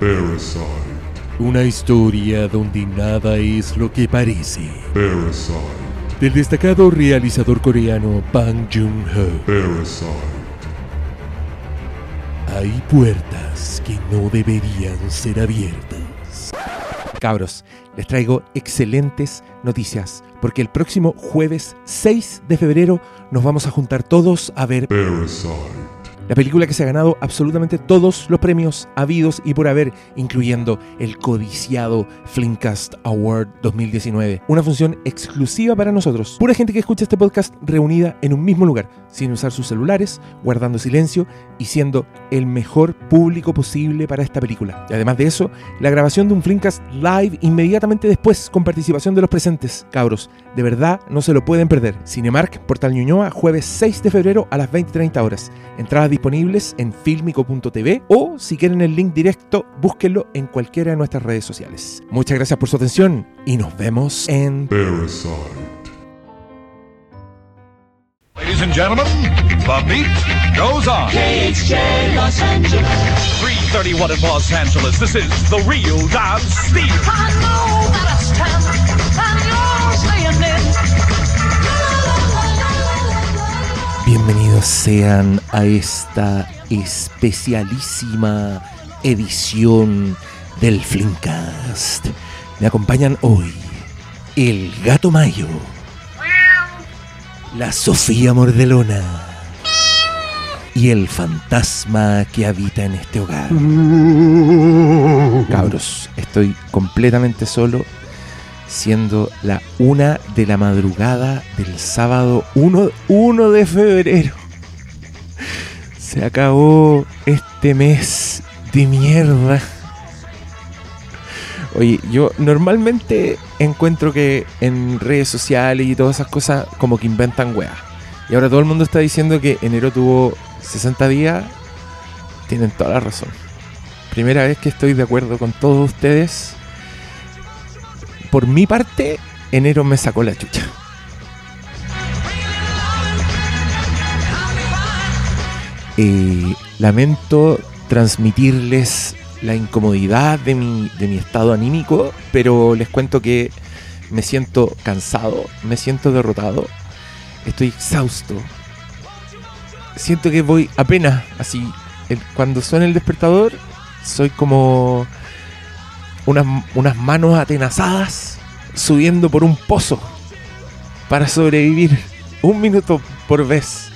Parasite. Una historia donde nada es lo que parece. Parasite. Del destacado realizador coreano Bang Joon-ho. Parasite. Hay puertas que no deberían ser abiertas. Cabros, les traigo excelentes noticias, porque el próximo jueves 6 de febrero nos vamos a juntar todos a ver Parasite. La película que se ha ganado absolutamente todos los premios habidos y por haber, incluyendo el codiciado Flimcast Award 2019. Una función exclusiva para nosotros. Pura gente que escucha este podcast reunida en un mismo lugar, sin usar sus celulares, guardando silencio y siendo el mejor público posible para esta película. Y además de eso, la grabación de un Flimcast live inmediatamente después con participación de los presentes. Cabros, de verdad no se lo pueden perder. Cinemark, Portal Ñuñoa, jueves 6 de febrero a las 20.30 horas. Entradas disponibles en filmico.tv o si quieren el link directo, búsquenlo en cualquiera de nuestras redes sociales. Muchas gracias por su atención y nos vemos en Parasite. Ladies and gentlemen, the beat goes on. KHJ Los Angeles. 331 in Los Angeles. This is the real Steve. Bienvenidos sean a esta especialísima edición del Flimcast. Me acompañan hoy el Gato Mayo, la Sofía Mordelona y el fantasma que habita en este hogar. Cabros, estoy completamente solo siendo la una de la madrugada del sábado 1, 1 de febrero. Se acabó este mes de mierda. Oye, yo normalmente encuentro que en redes sociales y todas esas cosas como que inventan weas. Y ahora todo el mundo está diciendo que enero tuvo 60 días. Tienen toda la razón. Primera vez que estoy de acuerdo con todos ustedes por mi parte, enero me sacó la chucha. Eh, lamento transmitirles la incomodidad de mi, de mi estado anímico, pero les cuento que me siento cansado, me siento derrotado, estoy exhausto. Siento que voy apenas así. cuando suena el despertador, soy como unas, unas manos atenazadas subiendo por un pozo para sobrevivir un minuto por vez.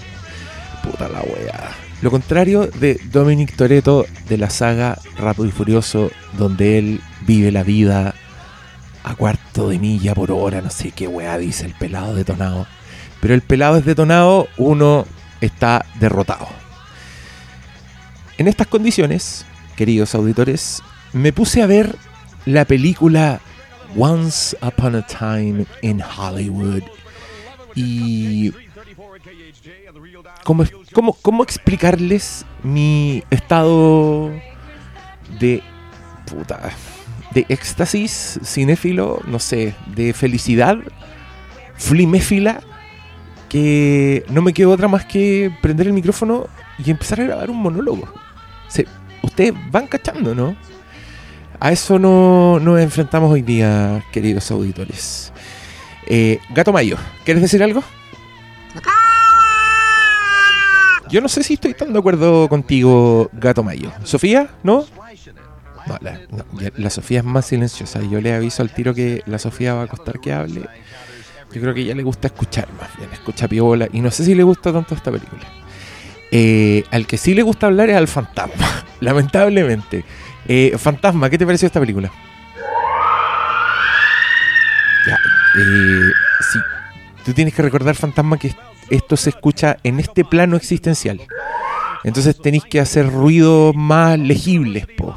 Puta la wea. Lo contrario de Dominic Toretto de la saga Rápido y Furioso, donde él vive la vida a cuarto de milla por hora, no sé qué wea dice el pelado detonado. Pero el pelado es detonado, uno está derrotado. En estas condiciones, queridos auditores, me puse a ver la película Once Upon a Time in Hollywood. Y ¿cómo, cómo, cómo explicarles mi estado de puta, de éxtasis cinéfilo, no sé, de felicidad fliméfila que no me quedó otra más que prender el micrófono y empezar a grabar un monólogo. Se- ustedes van cachando, ¿no? A eso no nos enfrentamos hoy día, queridos auditores. Eh, Gato Mayo, ¿quieres decir algo? Yo no sé si estoy tan de acuerdo contigo, Gato Mayo. ¿Sofía? ¿No? No, la, ya- Sofía es más silenciosa. Yo le aviso al tiro que la Sofía va a costar que hable. Yo creo que a ella le gusta escuchar más bien, escucha piola. Y no sé si le gusta tanto esta película. Eh, al que sí le gusta hablar es al fantasma, lamentablemente. Eh, fantasma, ¿qué te pareció esta película? Ya, eh, sí. Tú tienes que recordar, fantasma, que esto se escucha en este plano existencial. Entonces tenéis que hacer ruidos más legibles, po.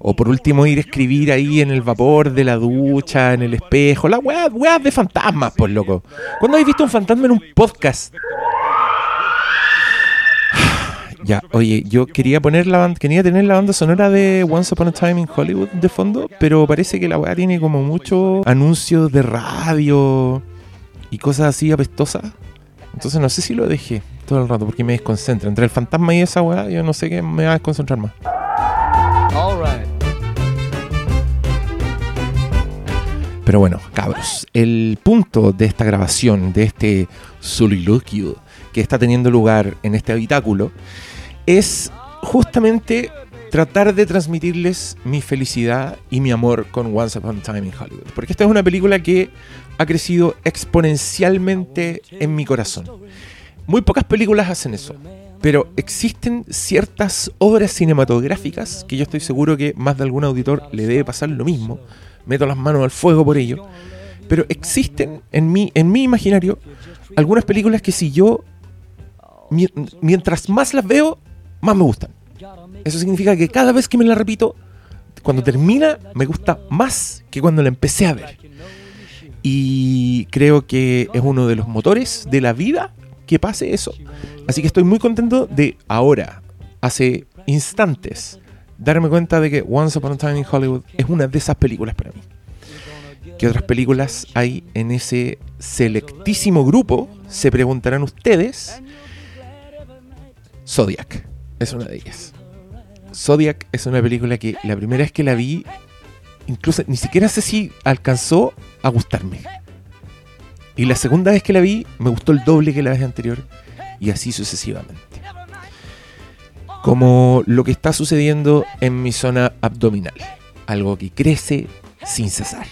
O por último ir a escribir ahí en el vapor de la ducha, en el espejo. La weá, weá de fantasmas, pues loco. ¿Cuándo habéis visto un fantasma en un podcast? Ya, oye, yo quería poner la banda, quería tener la banda sonora de Once Upon a Time in Hollywood de fondo, pero parece que la weá tiene como muchos anuncios de radio y cosas así apestosas. Entonces no sé si lo dejé todo el rato porque me desconcentra. Entre el fantasma y esa weá, yo no sé qué me va a desconcentrar más. Pero bueno, cabros, el punto de esta grabación, de este soliloquio que está teniendo lugar en este habitáculo, es justamente tratar de transmitirles mi felicidad y mi amor con Once Upon a Time in Hollywood. Porque esta es una película que ha crecido exponencialmente en mi corazón. Muy pocas películas hacen eso. Pero existen ciertas obras cinematográficas que yo estoy seguro que más de algún auditor le debe pasar lo mismo. Meto las manos al fuego por ello. Pero existen en mi, en mi imaginario algunas películas que si yo, mi- mientras más las veo, más me gustan. Eso significa que cada vez que me la repito, cuando termina, me gusta más que cuando la empecé a ver. Y creo que es uno de los motores de la vida que pase eso. Así que estoy muy contento de ahora, hace instantes, darme cuenta de que Once Upon a Time in Hollywood es una de esas películas para mí. ¿Qué otras películas hay en ese selectísimo grupo? Se preguntarán ustedes. Zodiac es una de ellas. Zodiac es una película que la primera vez que la vi, incluso ni siquiera sé si alcanzó a gustarme. Y la segunda vez que la vi, me gustó el doble que la vez anterior. Y así sucesivamente. Como lo que está sucediendo en mi zona abdominal. Algo que crece sin cesar.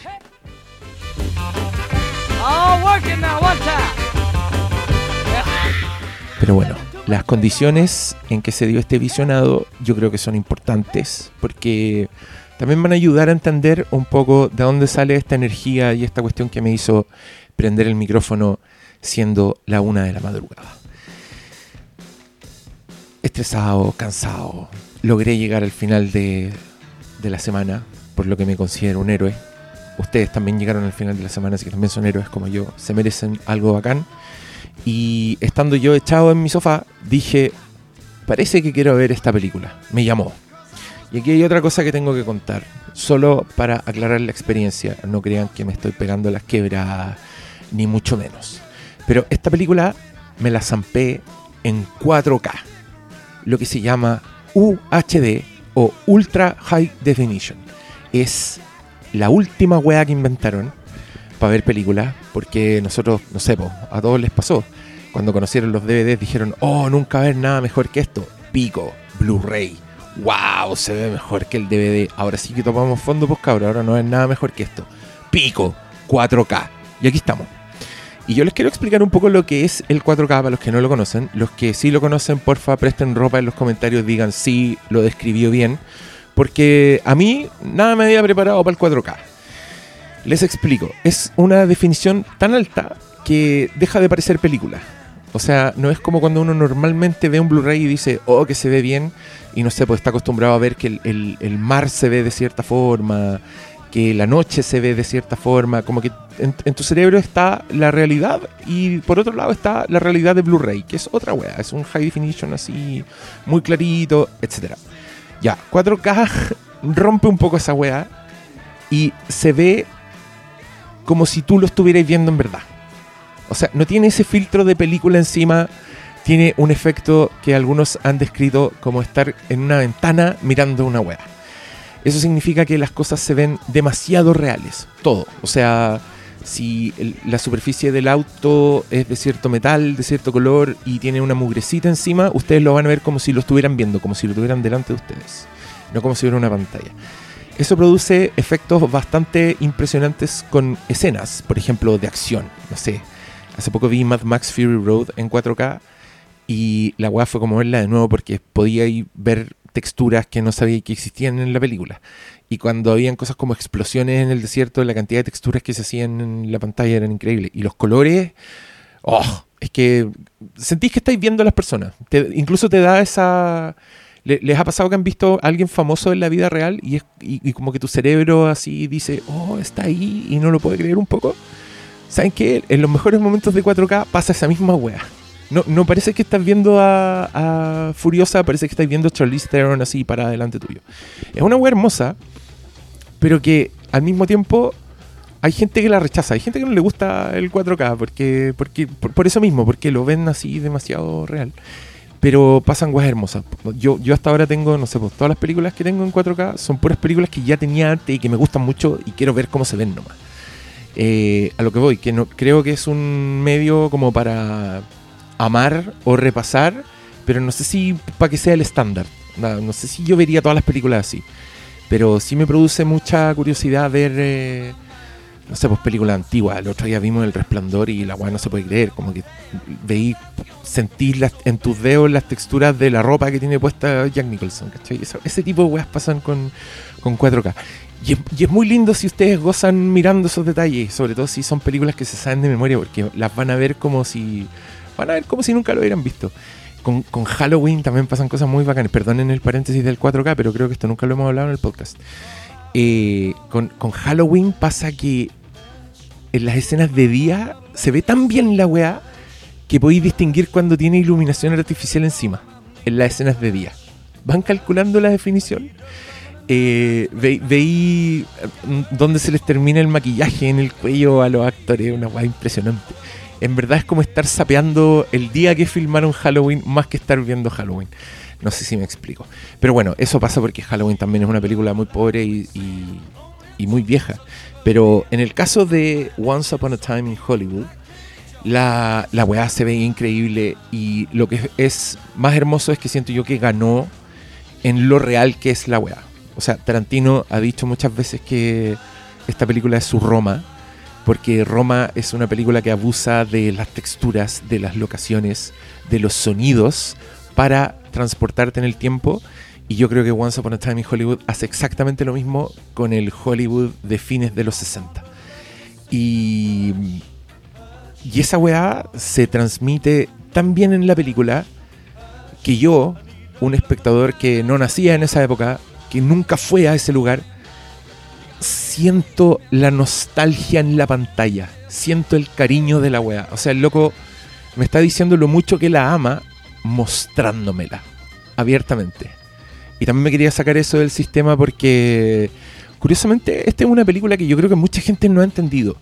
Time. Pero bueno, las condiciones en que se dio este visionado yo creo que son importantes porque también van a ayudar a entender un poco de dónde sale esta energía y esta cuestión que me hizo prender el micrófono siendo la una de la madrugada. Estresado, cansado, logré llegar al final de, de la semana, por lo que me considero un héroe. Ustedes también llegaron al final de la semana, así que también son héroes como yo. Se merecen algo bacán. Y estando yo echado en mi sofá, dije, parece que quiero ver esta película. Me llamó. Y aquí hay otra cosa que tengo que contar, solo para aclarar la experiencia. No crean que me estoy pegando las quebradas, ni mucho menos. Pero esta película me la zampé en 4K, lo que se llama UHD o Ultra High Definition. Es la última weá que inventaron para ver películas, porque nosotros, no sé, a todos les pasó. Cuando conocieron los DVDs dijeron, oh, nunca haber nada mejor que esto. Pico, Blu-ray. Wow, se ve mejor que el DVD. Ahora sí que tomamos fondo, pues cabrón, ahora no es nada mejor que esto. Pico, 4K. Y aquí estamos. Y yo les quiero explicar un poco lo que es el 4K para los que no lo conocen. Los que sí lo conocen, porfa, presten ropa en los comentarios, digan sí, lo describió bien. Porque a mí nada me había preparado para el 4K. Les explico. Es una definición tan alta que deja de parecer película. O sea, no es como cuando uno normalmente ve un Blu-ray y dice, oh, que se ve bien, y no sé, pues está acostumbrado a ver que el, mar se ve de cierta forma, que la noche se ve de cierta forma, como que en, tu cerebro está la realidad y por otro lado está la realidad de Blu-ray, que es otra wea, es un high definition así, muy clarito, etcétera. Ya, 4K rompe un poco esa wea y se ve como si tú lo estuvieras viendo en verdad. O sea, no tiene ese filtro de película encima, tiene un efecto que algunos han descrito como estar en una ventana mirando una wea. Eso significa que las cosas se ven demasiado reales, todo. O sea, si la superficie del auto es de cierto metal, de cierto color y tiene una mugrecita encima, ustedes lo van a ver como si lo estuvieran viendo, como si lo tuvieran delante de ustedes, no como si hubiera una pantalla. Eso produce efectos bastante impresionantes con escenas, por ejemplo, de acción. No sé, hace poco vi Mad Max Fury Road en 4K y la weá fue como verla de nuevo porque podía ahí ver texturas que no sabía que existían en la película. Y cuando habían cosas como explosiones en el desierto, la cantidad de texturas que se hacían en la pantalla eran increíbles. Y los colores, oh, es que sentís que estáis viendo a las personas. Te- incluso te da esa... le- ¿Les ha pasado que han visto a alguien famoso en la vida real y, es, y, y como que tu cerebro así dice, oh, está ahí y no lo puede creer un poco? ¿Saben qué? En los mejores momentos de 4K pasa esa misma wea. No, no parece que estás viendo a, a Furiosa, parece que estás viendo a Charlize Theron así para adelante tuyo. Es una wea hermosa, pero que al mismo tiempo hay gente que la rechaza, hay gente que no le gusta el 4K porque, porque por, por eso mismo, porque lo ven así demasiado real. Pero pasan weas hermosas. Yo, yo hasta ahora tengo, no sé, pues, todas las películas que tengo en 4K son puras películas que ya tenía antes y que me gustan mucho y quiero ver cómo se ven nomás. Eh, a lo que voy, que no creo que es un medio como para amar o repasar, pero no sé si para que sea el estándar. No, no sé si yo vería todas las películas así. Pero sí me produce mucha curiosidad ver, eh, no sé, pues películas antiguas. El otro día vimos El Resplandor y la weá no se puede creer. Como que veí, sentí las- en tus dedos las texturas de la ropa que tiene puesta Jack Nicholson. ¿cachai? Ese tipo de weas pasan con, con 4K. Y es, y es muy lindo si ustedes gozan mirando esos detalles, sobre todo si son películas que se saben de memoria, porque las van a ver como si van a ver como si nunca lo hubieran visto. Con, con Halloween también pasan cosas muy bacanas. Perdonen el paréntesis del 4K, pero creo que esto nunca lo hemos hablado en el podcast. Eh, con, Halloween pasa que en las escenas de día se ve tan bien la weá que podéis distinguir cuando tiene iluminación artificial encima, en las escenas de día. ¿Van calculando la definición? Eh, ve- veí eh, dónde se les termina el maquillaje en el cuello a los actores, una weá impresionante. En verdad es como estar sapeando el día que filmaron Halloween más que estar viendo Halloween. No sé si me explico. Pero bueno, eso pasa porque Halloween también es una película muy pobre y, muy vieja. Pero en el caso de Once Upon a Time in Hollywood, la, la weá se ve increíble y lo que es más hermoso es que siento yo que ganó en lo real que es la weá. O sea, Tarantino ha dicho muchas veces que esta película es su Roma, porque Roma es una película que abusa de las texturas, de las locaciones, de los sonidos para transportarte en el tiempo. Y yo creo que Once Upon a Time in Hollywood hace exactamente lo mismo con el Hollywood de fines de los 60. Y, y esa weá se transmite tan bien en la película que yo, un espectador que no nacía en esa época, que nunca fue a ese lugar, siento la nostalgia en la pantalla, siento el cariño de la weá. O sea, el loco me está diciendo lo mucho que la ama, mostrándomela abiertamente. Y también me quería sacar eso del sistema porque, curiosamente, esta es una película que yo creo que mucha gente no ha entendido.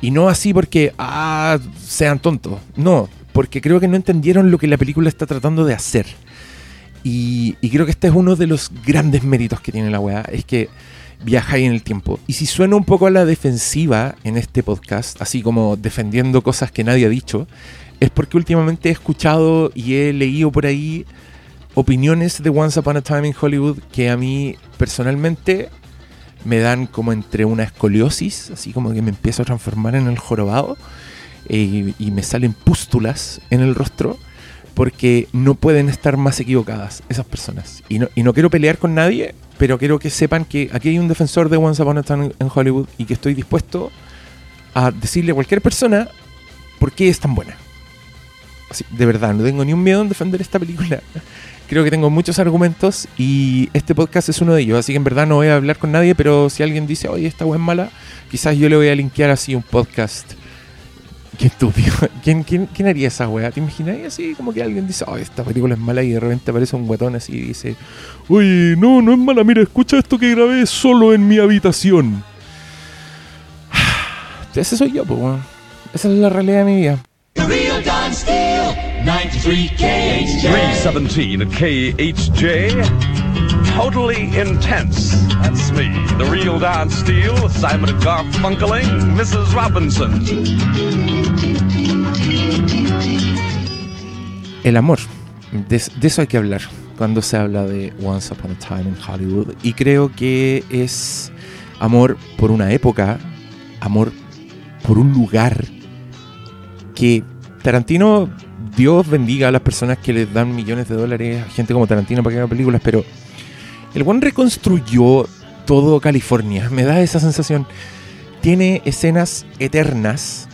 Y no así porque, ah, sean tontos. No, porque creo que no entendieron lo que la película está tratando de hacer. Y, y creo que este es uno de los grandes méritos que tiene la weá, es que viaja en el tiempo. Y si suena un poco a la defensiva en este podcast, así como defendiendo cosas que nadie ha dicho, es porque últimamente he escuchado y he leído por ahí opiniones de Once Upon a Time in Hollywood que a mí personalmente me dan como entre una escoliosis, así como que me empiezo a transformar en el jorobado eh, y me salen pústulas en el rostro porque no pueden estar más equivocadas esas personas. Y no, y no quiero pelear con nadie, pero quiero que sepan que aquí hay un defensor de Once Upon a Time in Hollywood y que estoy dispuesto a decirle a cualquier persona por qué es tan buena. De verdad, no tengo ni un miedo en defender esta película. Creo que tengo muchos argumentos y este podcast es uno de ellos. Así que en verdad no voy a hablar con nadie, pero si alguien dice, oye, esta web es mala, quizás yo le voy a linkear así un podcast. Qué estúpido. ¿Quién, haría esa weá? ¿Te imaginas así como que alguien dice, oh, esta película es mala y de repente aparece un guatón así y dice, oye, no, no es mala, mira, escucha esto que grabé solo en mi habitación. Ese soy yo, pues, weón. Esa es la realidad de mi vida. 93 KHJ. 317 KHJ. Totally intense. That's me. The real Don Steele, Simon Garfunkeling, Mrs. Robinson. El amor. De, de eso hay que hablar cuando se habla de Once Upon a Time in Hollywood. Y creo que es amor por una época, amor por un lugar que Tarantino, Dios bendiga a las personas que les dan millones de dólares a gente como Tarantino para que haga películas, pero el buen reconstruyó todo California. Me da esa sensación. Tiene escenas eternas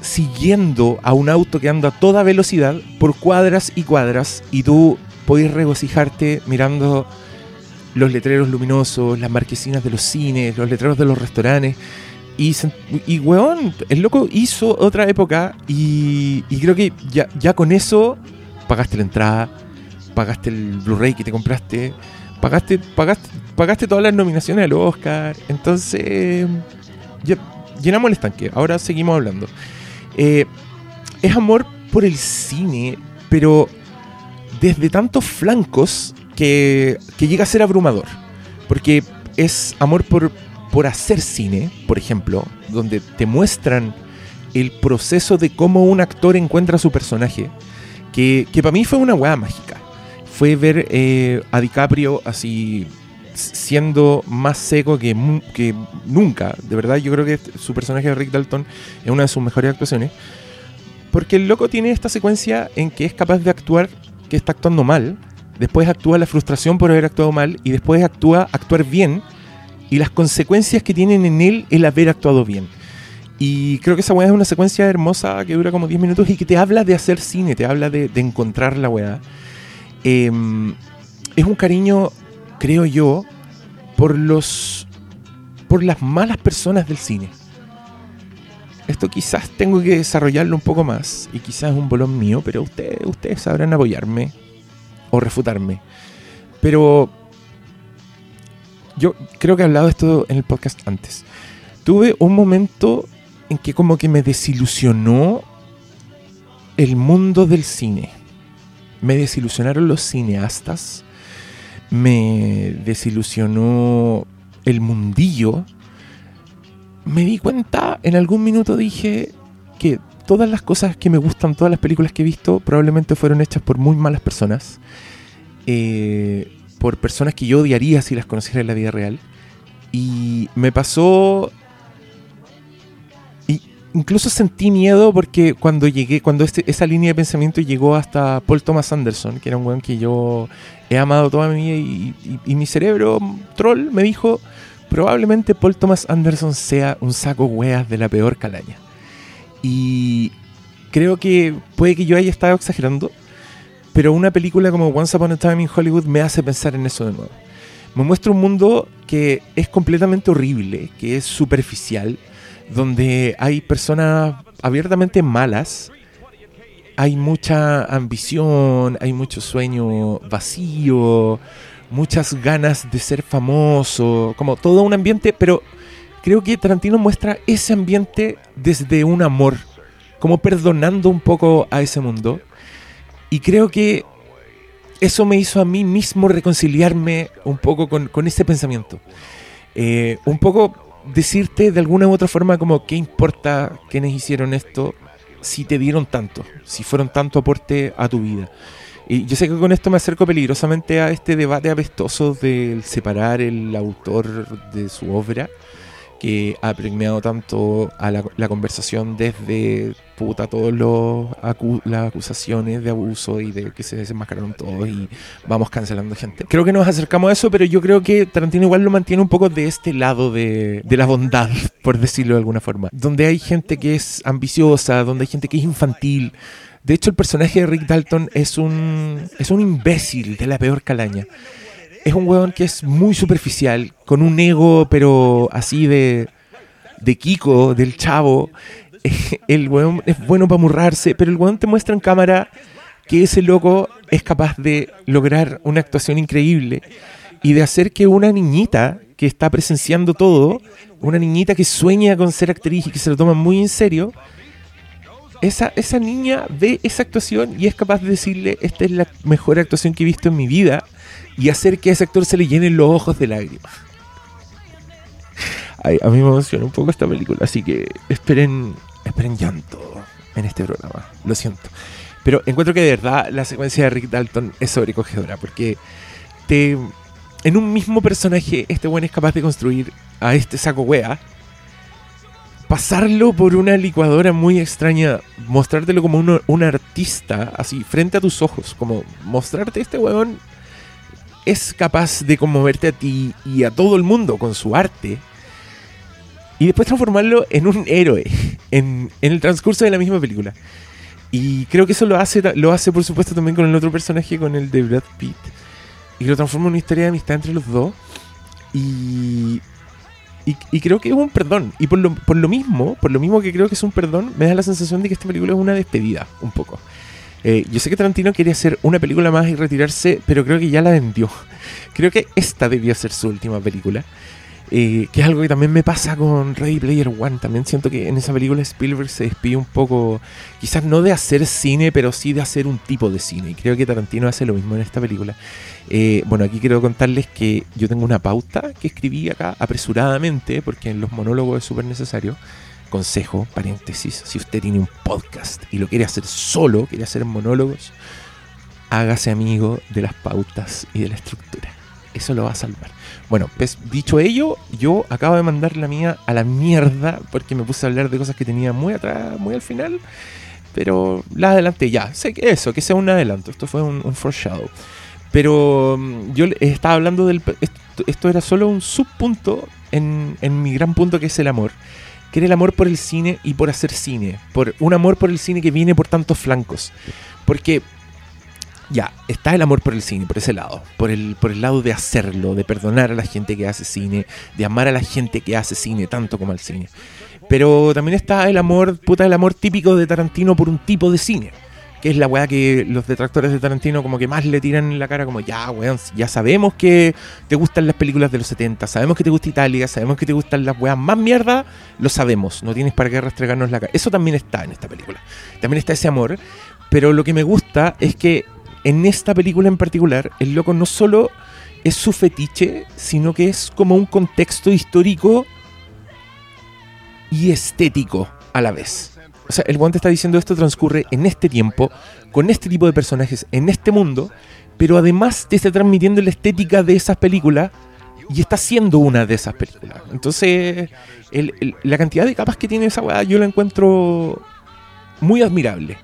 siguiendo a un auto que anda a toda velocidad por cuadras y cuadras y tú podés regocijarte mirando los letreros luminosos, las marquesinas de los cines, los letreros de los restaurantes. Y, y weón, el loco hizo otra época y, creo que ya, ya con eso pagaste la entrada, pagaste el Blu-ray que te compraste, pagaste, pagaste, pagaste todas las nominaciones al Oscar. Entonces, llenamos el estanque. Ahora seguimos hablando. Eh, es amor por el cine, pero desde tantos flancos que, que llega a ser abrumador. Porque es amor por, por hacer cine, por ejemplo, donde te muestran el proceso de cómo un actor encuentra su personaje, que, que para mí fue una weá mágica. Fue ver eh, a DiCaprio así siendo más seco que, que nunca. De verdad, yo creo que su personaje de Rick Dalton es una de sus mejores actuaciones. Porque el loco tiene esta secuencia en que es capaz de actuar que está actuando mal, después actúa la frustración por haber actuado mal y después actúa actuar bien y las consecuencias que tienen en él el haber actuado bien. Y creo que esa weá es una secuencia hermosa que dura como 10 minutos y que te habla de hacer cine, te habla de, encontrar la weá. Em, es un cariño, creo yo, por los. por las malas personas del cine. Esto quizás tengo que desarrollarlo un poco más y quizás es un bolón mío, pero ustedes, ustedes sabrán apoyarme o refutarme. Pero yo creo que he hablado de esto en el podcast antes. Tuve un momento en que como que me desilusionó el mundo del cine. Me desilusionaron los cineastas. Me desilusionó el mundillo. Me di cuenta, en algún minuto dije que todas las cosas que me gustan, todas las películas que he visto, probablemente fueron hechas por muy malas personas. Eh, por personas que yo odiaría si las conociera en la vida real. Y me pasó y incluso sentí miedo porque cuando llegué, cuando este- esa línea de pensamiento llegó hasta Paul Thomas Anderson, que era un weón que yo he amado toda mi vida, y, y- y mi cerebro troll me dijo, probablemente Paul Thomas Anderson sea un saco weas de la peor calaña. Y creo que puede que yo haya estado exagerando, pero una película como Once Upon a Time in Hollywood me hace pensar en eso de nuevo. Me muestra un mundo que es completamente horrible, que es superficial, donde hay personas abiertamente malas, hay mucha ambición, hay mucho sueño vacío, muchas ganas de ser famoso, como todo un ambiente, pero creo que Tarantino muestra ese ambiente desde un amor, como perdonando un poco a ese mundo. Y creo que eso me hizo a mí mismo reconciliarme un poco con, con ese pensamiento. Eh, un poco decirte de alguna u otra forma como qué importa quienes hicieron esto si te dieron tanto, si fueron tanto aporte a tu vida. Y yo sé que con esto me acerco peligrosamente a este debate apestoso del separar el autor de su obra, que ha premiado tanto a la, la conversación desde puta todos los acu- las acusaciones de abuso y de que se desenmascararon todos y vamos cancelando gente. Creo que nos acercamos a eso, pero yo creo que Tarantino igual lo mantiene un poco de este lado de, de la bondad, por decirlo de alguna forma. Donde hay gente que es ambiciosa, donde hay gente que es infantil. De hecho, el personaje de Rick Dalton es un, es un imbécil de la peor calaña. Es un weón que es muy superficial, con un ego, pero así de, de Kiko, del chavo. El weón es bueno para murrarse, pero el weón te muestra en cámara que ese loco es capaz de lograr una actuación increíble y de hacer que una niñita que está presenciando todo, una niñita que sueña con ser actriz y que se lo toma muy en serio, esa, esa niña ve esa actuación y es capaz de decirle, esta es la mejor actuación que he visto en mi vida, y hacer que a ese actor se le llenen los ojos de lágrimas. A mí me emociona un poco esta película, así que esperen, esperen llanto en este programa, lo siento. Pero encuentro que de verdad la secuencia de Rick Dalton es sobrecogedora, porque te, en un mismo personaje este buen es capaz de construir a este saco wea, pasarlo por una licuadora muy extraña, mostrártelo como un artista, así, frente a tus ojos, como mostrarte este weón es capaz de conmoverte a ti y a todo el mundo con su arte. Y después transformarlo en un héroe en, en el transcurso de la misma película. Y creo que eso lo hace, lo hace por supuesto también con el otro personaje, con el de Brad Pitt. Y lo transforma en una historia de amistad entre los dos. Y, y, y creo que es un perdón. Y por lo, por lo mismo, por lo mismo que creo que es un perdón, me da la sensación de que esta película es una despedida, un poco. Eh, yo sé que Tarantino quería hacer una película más y retirarse, pero creo que ya la vendió. Creo que esta debía ser su última película. Eh, que es algo que también me pasa con Ready Player One. También siento que en esa película Spielberg se despide un poco, quizás no de hacer cine, pero sí de hacer un tipo de cine. Y creo que Tarantino hace lo mismo en esta película. Eh, bueno, aquí quiero contarles que yo tengo una pauta que escribí acá apresuradamente, porque en los monólogos es súper necesario. Consejo, paréntesis, si usted tiene un podcast y lo quiere hacer solo, quiere hacer monólogos, hágase amigo de las pautas y de la estructura. Eso lo va a salvar. Bueno, pues dicho ello, yo acabo de mandar la mía a la mierda porque me puse a hablar de cosas que tenía muy atrás, muy al final. Pero la adelanté ya. Sé que eso, que sea un adelanto. Esto fue un, un foreshadow. Pero mm, yo estaba hablando del... Esto, esto era solo un subpunto en, en mi gran punto que es el amor. Que era el amor por el cine y por hacer cine. Por un amor por el cine que viene por tantos flancos. Porque ya, está el amor por el cine, por ese lado. Por el, por el lado de hacerlo, de perdonar a la gente que hace cine, de amar a la gente que hace cine tanto como al cine. Pero también está el amor, puta, el amor típico de Tarantino por un tipo de cine. Que es la weá que los detractores de Tarantino como que más le tiran en la cara como, ya, weón, ya sabemos que te gustan las películas de los 70, sabemos que te gusta Italia, sabemos que te gustan las weas más mierda, lo sabemos, no tienes para qué restregarnos la cara. Eso también está en esta película. También está ese amor, pero lo que me gusta es que en esta película en particular, el loco no solo es su fetiche, sino que es como un contexto histórico y estético a la vez. O sea, el guante está diciendo esto transcurre en este tiempo, con este tipo de personajes, en este mundo, pero además te está transmitiendo la estética de esas películas y está siendo una de esas películas. Entonces, el- la cantidad de capas que tiene esa weá yo la encuentro muy admirable.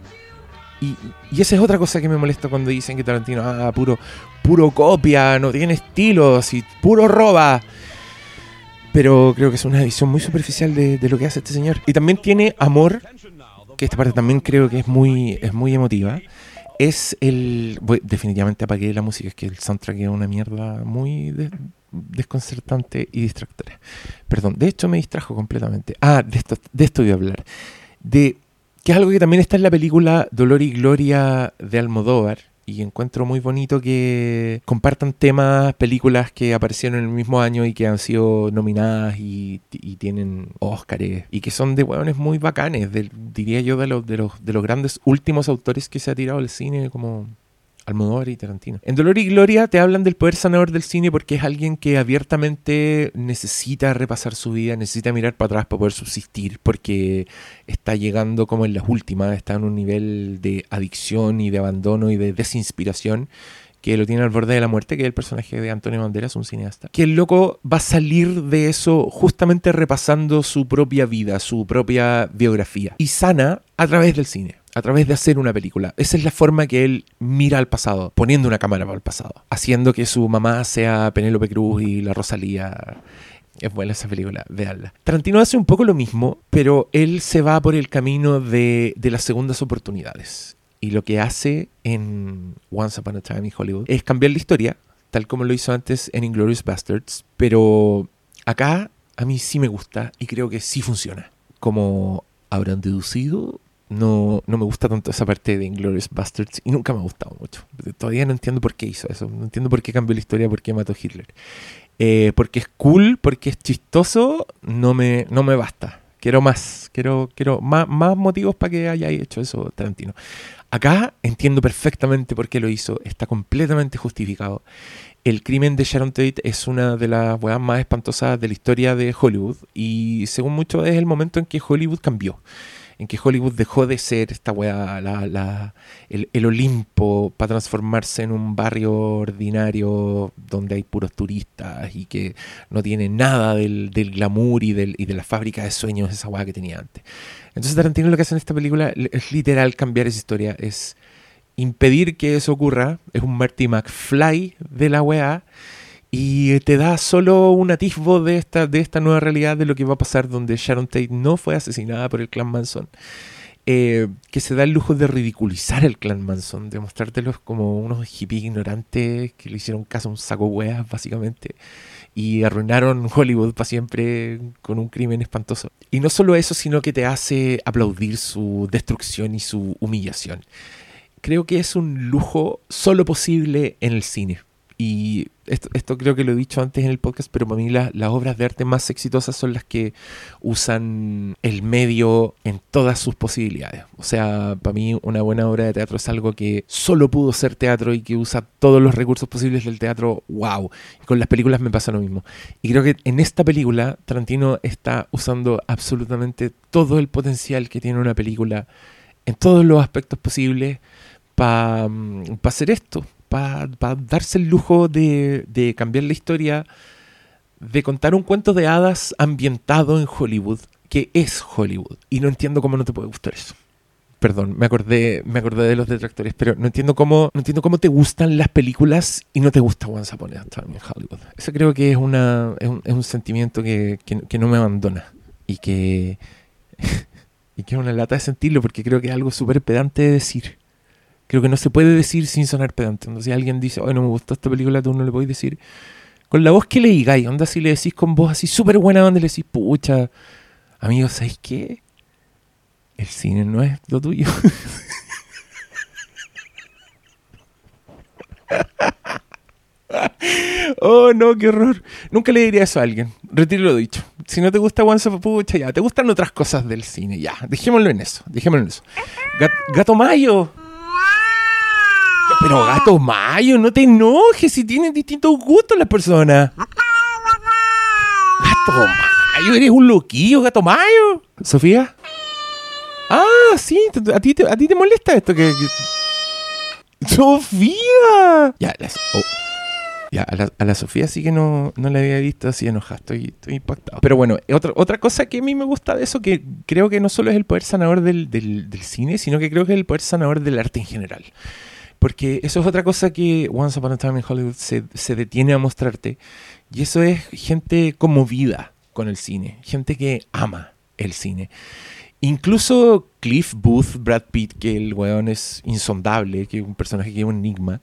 Y, y esa es otra cosa que me molesta cuando dicen que Tarantino, ah, puro, puro copia, no tiene estilos y puro roba. Pero creo que es una visión muy superficial de, lo que hace este señor. Y también tiene amor, que esta parte también creo que es muy, es muy emotiva. Es el. voy- definitivamente apagué la música, es que el soundtrack es una mierda muy de- desconcertante y distractora. Perdón, de hecho me distrajo completamente. Ah, de esto, de esto voy a hablar. De que es algo que también está en la película Dolor y Gloria de Almodóvar. Y encuentro muy bonito que compartan temas, películas que aparecieron en el mismo año y que han sido nominadas y, y tienen Óscares. Y que son de hueones muy bacanes, del- diría yo, de los, de, los, de los grandes últimos autores que se ha tirado el cine, como Almodóvar y Tarantino. En Dolor y Gloria te hablan del poder sanador del cine porque es alguien que abiertamente necesita repasar su vida, necesita mirar para atrás para poder subsistir, porque está llegando como en las últimas, está en un nivel de adicción y de abandono y de desinspiración que lo tiene al borde de la muerte, que es el personaje de Antonio Banderas, un cineasta. Que el loco va a salir de eso justamente repasando su propia vida, su propia biografía. Y sana a través del cine, a través de hacer una película. Esa es la forma que él mira al pasado, poniendo una cámara para el pasado, haciendo que su mamá sea Penélope Cruz y la Rosalía. Es buena esa película, veanla. Tarantino hace un poco lo mismo, pero él se va por el camino de, de las segundas oportunidades. Y lo que hace en Once Upon a Time in Hollywood es cambiar la historia, tal como lo hizo antes en Inglorious Bastards, pero acá a mí sí me gusta y creo que sí funciona. Como habrán deducido, no, no me gusta tanto esa parte de Inglorious Bastards y nunca me ha gustado mucho. Todavía no entiendo por qué hizo eso, no entiendo por qué cambió la historia, por qué mató a Hitler. Eh, porque es cool, porque es chistoso, no me, no me basta. Quiero más, quiero, quiero más, más motivos para que haya hecho eso Tarantino. Acá entiendo perfectamente por qué lo hizo, está completamente justificado. El crimen de Sharon Tate es una de las weas más espantosas de la historia de Hollywood y según muchos es el momento en que Hollywood cambió, en que Hollywood dejó de ser esta wea, la, la- el, el Olimpo, para transformarse en un barrio ordinario donde hay puros turistas y que no tiene nada del, del glamour y, del, y de la fábrica de sueños, esa wea que tenía antes. Entonces Tarantino lo que hace en esta película es literal cambiar esa historia, es impedir que eso ocurra, es un Marty McFly de la weá y te da solo un atisbo de esta, de esta nueva realidad de lo que va a pasar donde Sharon Tate no fue asesinada por el clan Manson. Eh, que se da el lujo de ridiculizar el clan Manson, de mostrártelos como unos hippies ignorantes que le hicieron caso a un saco weas básicamente y arruinaron Hollywood para siempre con un crimen espantoso. Y no solo eso, sino que te hace aplaudir su destrucción y su humillación. Creo que es un lujo solo posible en el cine. Y esto, esto creo que lo he dicho antes en el podcast, pero para mí la- las obras de arte más exitosas son las que usan el medio en todas sus posibilidades. O sea, para mí una buena obra de teatro es algo que solo pudo ser teatro y que usa todos los recursos posibles del teatro. ¡Wow! Con las películas me pasa lo mismo. Y creo que en esta película Tarantino está usando absolutamente todo el potencial que tiene una película en todos los aspectos posibles para hacer esto, para darse el lujo de, de cambiar la historia, de contar un cuento de hadas ambientado en Hollywood, que es Hollywood. Y no entiendo cómo no te puede gustar eso. Perdón, me acordé, me acordé de los detractores, pero no entiendo cómo, no entiendo cómo te gustan las películas y no te gusta Once Upon a Time in Hollywood. Eso creo que es una, es un, es un sentimiento que, que, que no me abandona y que, y que es una lata de sentirlo porque creo que es algo súper pedante de decir. Creo que no se puede decir sin sonar pedante. Entonces, si alguien dice, oh, no me gustó esta película, tú no le podés decir con la voz que le digáis. Onda, si le decís con voz así súper buena, donde le decís, pucha, amigos, ¿sabéis qué? El cine no es lo tuyo. oh, no, qué horror. Nunca le diría eso a alguien. Retiro lo dicho. Si no te gusta Once pucha, ya. Te gustan otras cosas del cine, ya. Dejémoslo en eso. Dejémoslo en eso. Gat- Gato Mayo. Pero Gato Mayo, no te enojes si tienen distintos gustos las personas. Gato Mayo, eres un loquillo, Gato Mayo. ¿Sofía? Ah, sí, a ti a ti te molesta esto que- ¡Sofía! Ya, las- oh. Ya, a la, a la Sofía sí que no, no la había visto así enojada, estoy, estoy impactado. Pero bueno, otra, otra cosa que a mí me gusta de eso, que creo que no solo es el poder sanador del, del, del cine, sino que creo que es el poder sanador del arte en general. Porque eso es otra cosa que Once Upon a Time in Hollywood se, se detiene a mostrarte. Y eso es gente conmovida con el cine, gente que ama el cine. Incluso Cliff Booth, Brad Pitt, que el weón es insondable, que es un personaje que es un enigma.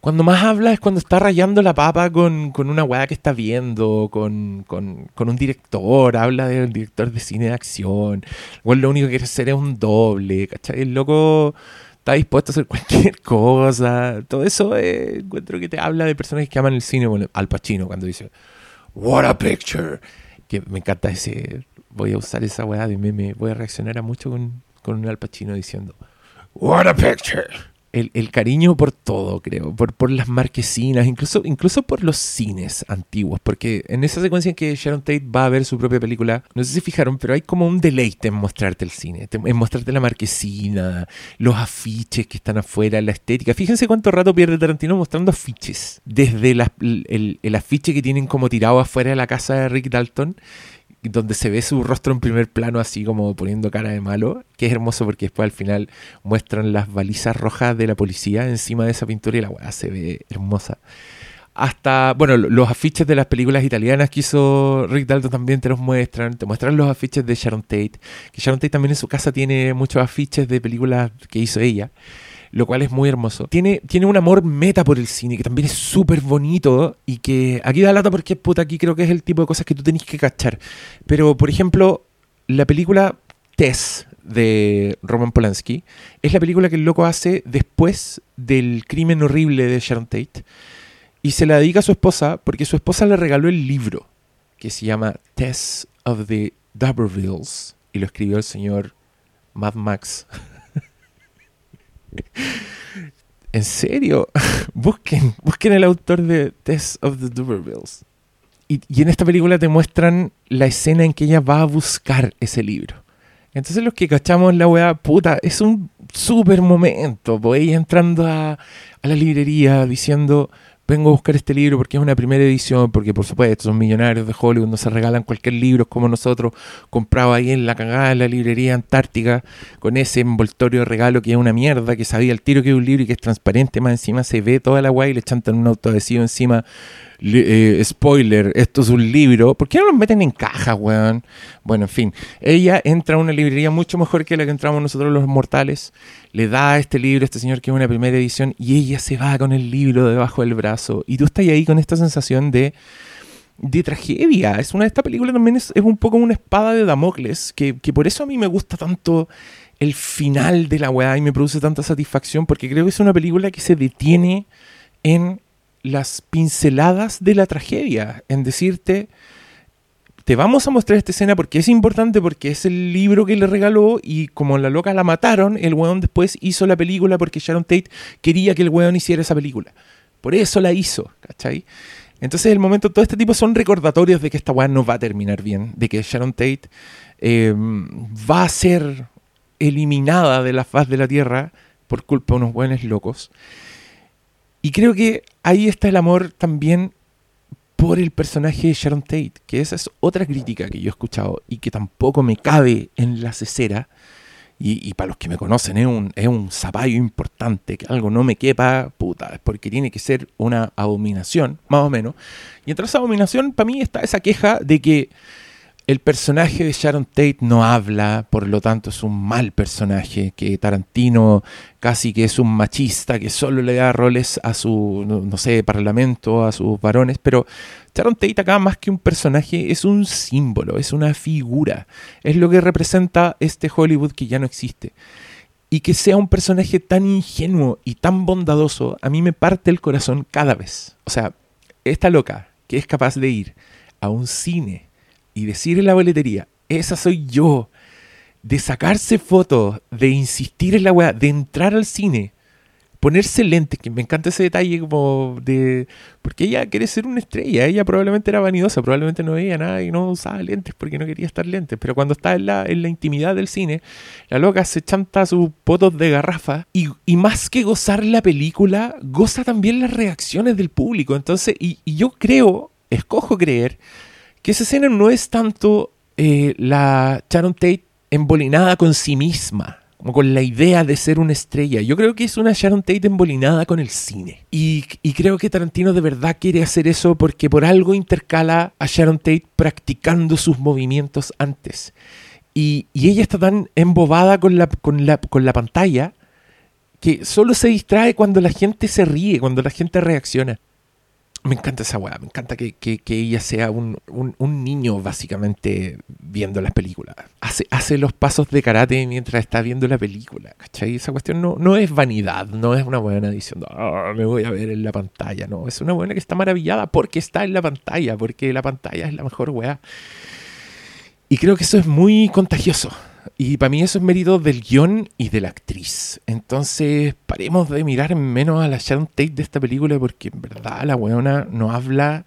Cuando más habla es cuando está rayando la papa con, con una weá que está viendo, con, con, con un director, habla del director de cine de acción. O lo único que quiere hacer es un doble. El loco está dispuesto a hacer cualquier cosa. Todo eso eh, encuentro que te habla de personajes que aman el cine. Bueno, Al Pacino cuando dice, What a picture. Que me encanta ese. Voy a usar esa weá de meme. Voy a reaccionar a mucho con, con un Al Pacino diciendo, What a picture. El, cariño por todo, creo, por, las marquesinas, incluso, incluso por los cines antiguos, porque en esa secuencia en que Sharon Tate va a ver su propia película, no sé si fijaron, pero hay como un deleite en mostrarte el cine, en mostrarte la marquesina, los afiches que están afuera, la estética. Fíjense cuánto rato pierde Tarantino mostrando afiches, desde el- el afiche que tienen como tirado afuera de la casa de Rick Dalton, donde se ve su rostro en primer plano así como poniendo cara de malo, que es hermoso porque después al final muestran las balizas rojas de la policía encima de esa pintura y la weá se ve hermosa. Hasta, bueno, lo- los afiches de las películas italianas que hizo Rick Dalton también te los muestran, te muestran los afiches de Sharon Tate, que Sharon Tate también en su casa tiene muchos afiches de películas que hizo ella lo cual es muy hermoso. Tiene, tiene un amor meta por el cine, que también es súper bonito y que aquí da lata porque, puta, aquí creo que es el tipo de cosas que tú tenés que cachar. Pero, por ejemplo, la película Tess de Roman Polanski es la película que el loco hace después del crimen horrible de Sharon Tate y se la dedica a su esposa porque su esposa le regaló el libro que se llama Tess of the D'Urbervilles y lo escribió el señor Mad Max. ¿En serio? busquen, busquen el autor de Tess of the D'Urbervilles. Y, y en esta película te muestran la escena en que ella va a buscar ese libro. Entonces los que cachamos la weá, puta, es un súper momento. Pues ella entrando a, a la librería diciendo, vengo a buscar este libro porque es una primera edición, porque por supuesto son millonarios de Hollywood, no se regalan cualquier libro como nosotros, comprado ahí en la cagada en la librería antártica, con ese envoltorio de regalo que es una mierda, que sabía el tiro que es un libro y que es transparente, más encima se ve toda la weá y le chantan un autoadhesivo encima. Eh, spoiler, esto es un libro. ¿Por qué no los meten en caja, weón? Bueno, en fin. Ella entra a una librería mucho mejor que la que entramos nosotros los mortales. Le da este libro a este señor que es una primera edición y ella se va con el libro debajo del brazo. Y tú estás ahí con esta sensación de, de tragedia. Es una, esta película también es, es un poco una espada de Damocles, que, que por eso a mí me gusta tanto el final de la weá y me produce tanta satisfacción, porque creo que es una película que se detiene en las pinceladas de la tragedia, en decirte, te vamos a mostrar esta escena porque es importante, porque es el libro que le regaló y como la loca la mataron, el weón después hizo la película porque Sharon Tate quería que el weón hiciera esa película. Por eso la hizo, ¿cachai? Entonces, el momento, todo este tipo son recordatorios de que esta weá no va a terminar bien, de que Sharon Tate eh, va a ser eliminada de la faz de la Tierra por culpa de unos buenos locos. Y creo que ahí está el amor también por el personaje de Sharon Tate, que esa es otra crítica que yo he escuchado y que tampoco me cabe en la cesera. Y, y para los que me conocen, es un, es un zapallo importante, que algo no me quepa, puta, es porque tiene que ser una abominación, más o menos. Y entre esa abominación, para mí está esa queja de que el personaje de Sharon Tate no habla, por lo tanto es un mal personaje, que Tarantino casi que es un machista, que solo le da roles a su, no, sé, parlamento, a sus varones, pero Sharon Tate acá más que un personaje es un símbolo, es una figura, es lo que representa este Hollywood que ya no existe. Y que sea un personaje tan ingenuo y tan bondadoso, a mí me parte el corazón cada vez. O sea, esta loca que es capaz de ir a un cine y decir en la boletería, esa soy yo, de sacarse fotos, de insistir en la weá, de entrar al cine, ponerse lentes, que me encanta ese detalle como de... Porque ella quiere ser una estrella, ella probablemente era vanidosa, probablemente no veía nada y no usaba lentes porque no quería estar lentes, pero cuando está en la, en la intimidad del cine, la loca se chanta sus potos de garrafa y, y más que gozar la película, goza también las reacciones del público. Entonces, y, y yo creo, escojo creer, que esa escena no es tanto eh, la Sharon Tate embolinada con sí misma, como con la idea de ser una estrella. Yo creo que es una Sharon Tate embolinada con el cine. Y, creo que Tarantino de verdad quiere hacer eso porque por algo intercala a Sharon Tate practicando sus movimientos antes. Y, ella está tan embobada con la pantalla que solo se distrae cuando la gente se ríe, cuando la gente reacciona. Me encanta esa weá, me encanta que, que- ella sea un, un- niño básicamente viendo las películas. Hace, hace los pasos de karate mientras está viendo la película, ¿cachai? Esa cuestión no, no es vanidad, no es una buena diciendo, "Ah, me voy a ver en la pantalla, no, es una buena que está maravillada porque está en la pantalla, porque la pantalla es la mejor weá. Y creo que eso es muy contagioso. Y para mí eso es mérito del guion y de la actriz. Entonces, paremos de mirar menos a la Sharon Tate de esta película porque en verdad la weona no habla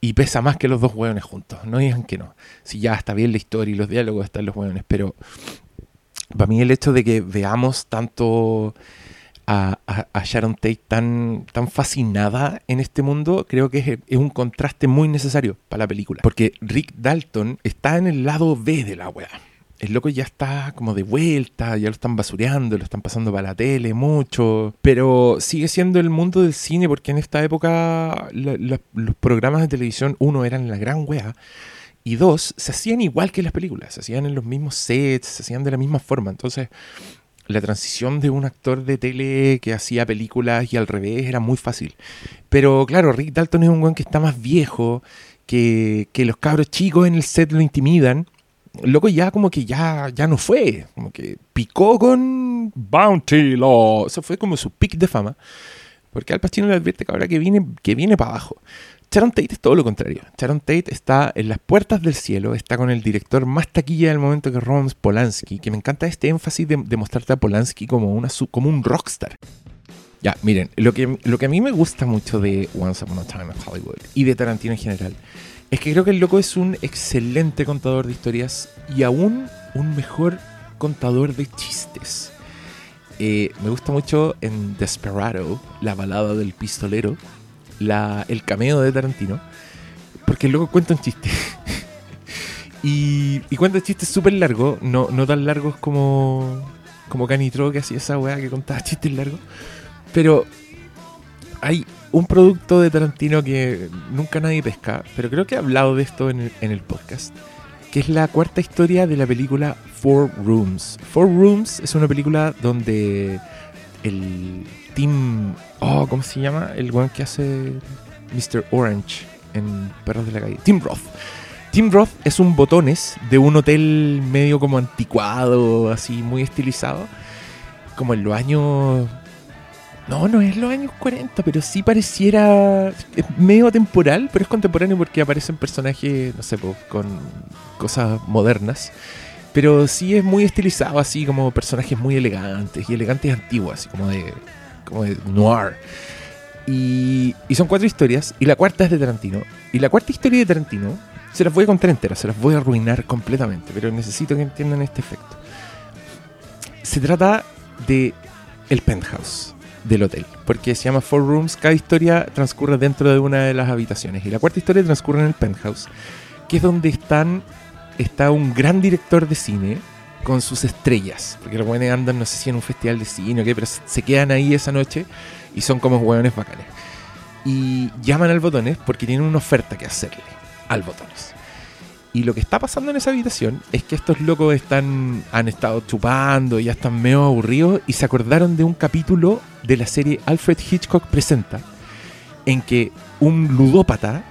y pesa más que los dos weones juntos. No digan que no. Si ya está bien la historia y los diálogos están los weones, pero para mí el hecho de que veamos tanto a, Sharon Tate tan, tan fascinada en este mundo, creo que es, es un contraste muy necesario para la película. Porque Rick Dalton está en el lado B de la weá. El loco ya está como de vuelta, ya lo están basureando, lo están pasando para la tele mucho, pero sigue siendo el mundo del cine porque en esta época los programas de televisión, uno, eran la gran wea, y dos, se hacían igual que las películas, se hacían en los mismos sets, se hacían de la misma forma. Entonces, la transición de un actor de tele que hacía películas y al revés era muy fácil. Pero claro, Rick Dalton es un weón que está más viejo, que, que los cabros chicos en el set lo intimidan. Loco ya como que ya, ya no fue, como que picó con Bounty Law. Eso fue como su pick de fama. Porque Al Pacino le advierte que ahora que viene, que viene para abajo. Sharon Tate es todo lo contrario. Sharon Tate está en las puertas del cielo, está con el director más taquilla del momento que Roman Polanski, que me encanta este énfasis de, de mostrarte a Polanski como, una, como un rockstar. Ya, miren, lo que, lo que a mí me gusta mucho de Once Upon a Time in Hollywood y de Tarantino en general es que creo que el loco es un excelente contador de historias y aún un mejor contador de chistes. Eh, me gusta mucho en Desperado, la balada del pistolero, el cameo de Tarantino, porque el loco cuenta un chiste. y, y cuenta chistes súper largos, no, no tan largos como, como Canitro, que hacía esa weá que contaba chistes largos, pero hay un producto de Tarantino que nunca nadie pesca, pero creo que he hablado de esto en el, podcast, que es la cuarta historia de la película Four Rooms. Four Rooms es una película donde el Tim... Oh, ¿cómo se llama? El one que hace Mr. Orange en Perros de la Calle. Tim Roth. Tim Roth es un botones de un hotel medio como anticuado, así muy estilizado, como en los años No, no es los años 40, pero sí pareciera. Es medio temporal, pero es contemporáneo porque aparecen personajes, no sé, con cosas modernas. Pero sí es muy estilizado, así como personajes muy elegantes y elegantes antiguos, así como de, como de noir. Y, y son cuatro historias, y la cuarta es de Tarantino. Y la cuarta historia de Tarantino se las voy a contar enteras, se las voy a arruinar completamente, pero necesito que entiendan este efecto. Se trata de el penthouse del hotel, porque se llama Four Rooms, cada historia transcurre dentro de una de las habitaciones y la cuarta historia transcurre en el penthouse, que es donde están está un gran director de cine con sus estrellas, porque los buenos andan no sé si en un festival de cine o qué, pero se quedan ahí esa noche y son como hueones bacanes. Y llaman al botones porque tienen una oferta que hacerle al botones. Y lo que está pasando en esa habitación es que estos locos están, han estado chupando y ya están medio aburridos y se acordaron de un capítulo de la serie Alfred Hitchcock Presenta, en que un ludópata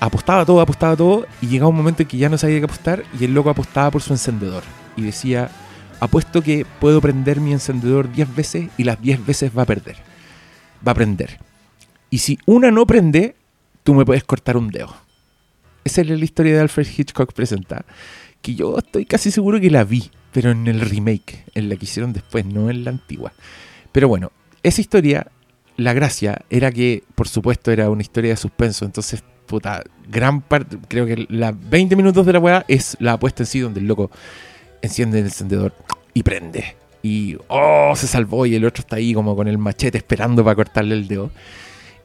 apostaba todo, apostaba todo y llegaba un momento en que ya no sabía qué apostar y el loco apostaba por su encendedor y decía, apuesto que puedo prender mi encendedor 10 veces y las 10 veces va a perder, va a prender. Y si una no prende, tú me puedes cortar un dedo. Esa es la historia de Alfred Hitchcock presenta. Que yo estoy casi seguro que la vi, pero en el remake, en la que hicieron después, no en la antigua. Pero bueno, esa historia, la gracia era que, por supuesto, era una historia de suspenso. Entonces, puta, gran parte, creo que las 20 minutos de la weá es la apuesta en sí, donde el loco enciende el encendedor y prende. Y, oh, se salvó y el otro está ahí como con el machete esperando para cortarle el dedo.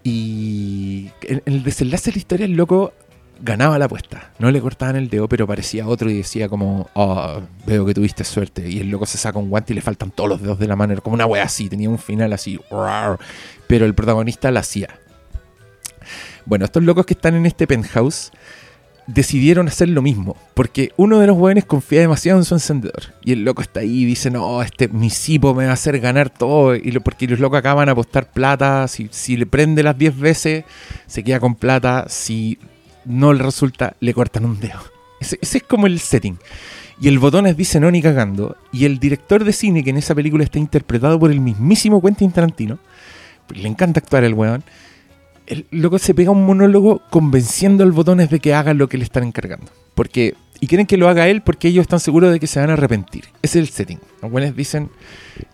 Y el desenlace de la historia, el loco ganaba la apuesta. No le cortaban el dedo, pero parecía otro y decía como, oh, veo que tuviste suerte. Y el loco se saca un guante y le faltan todos los dedos de la mano. Como una wea así, tenía un final así. Pero el protagonista la hacía. Bueno, estos locos que están en este penthouse decidieron hacer lo mismo. Porque uno de los jóvenes confía demasiado en su encendedor. Y el loco está ahí y dice, no, este mi cipo me va a hacer ganar todo. Y lo, porque los locos acaban a apostar plata. Si, si le prende las 10 veces, se queda con plata. Si no le resulta, le cortan un dedo. Ese, ese es como el setting. Y el botones dice no ni cagando. Y el director de cine, que en esa película está interpretado por el mismísimo Quentin Tarantino, le encanta actuar el weón, el loco se pega un monólogo convenciendo al botones de que haga lo que le están encargando. Porque, y quieren que lo haga él porque ellos están seguros de que se van a arrepentir. Ese es el setting. Los buenos dicen,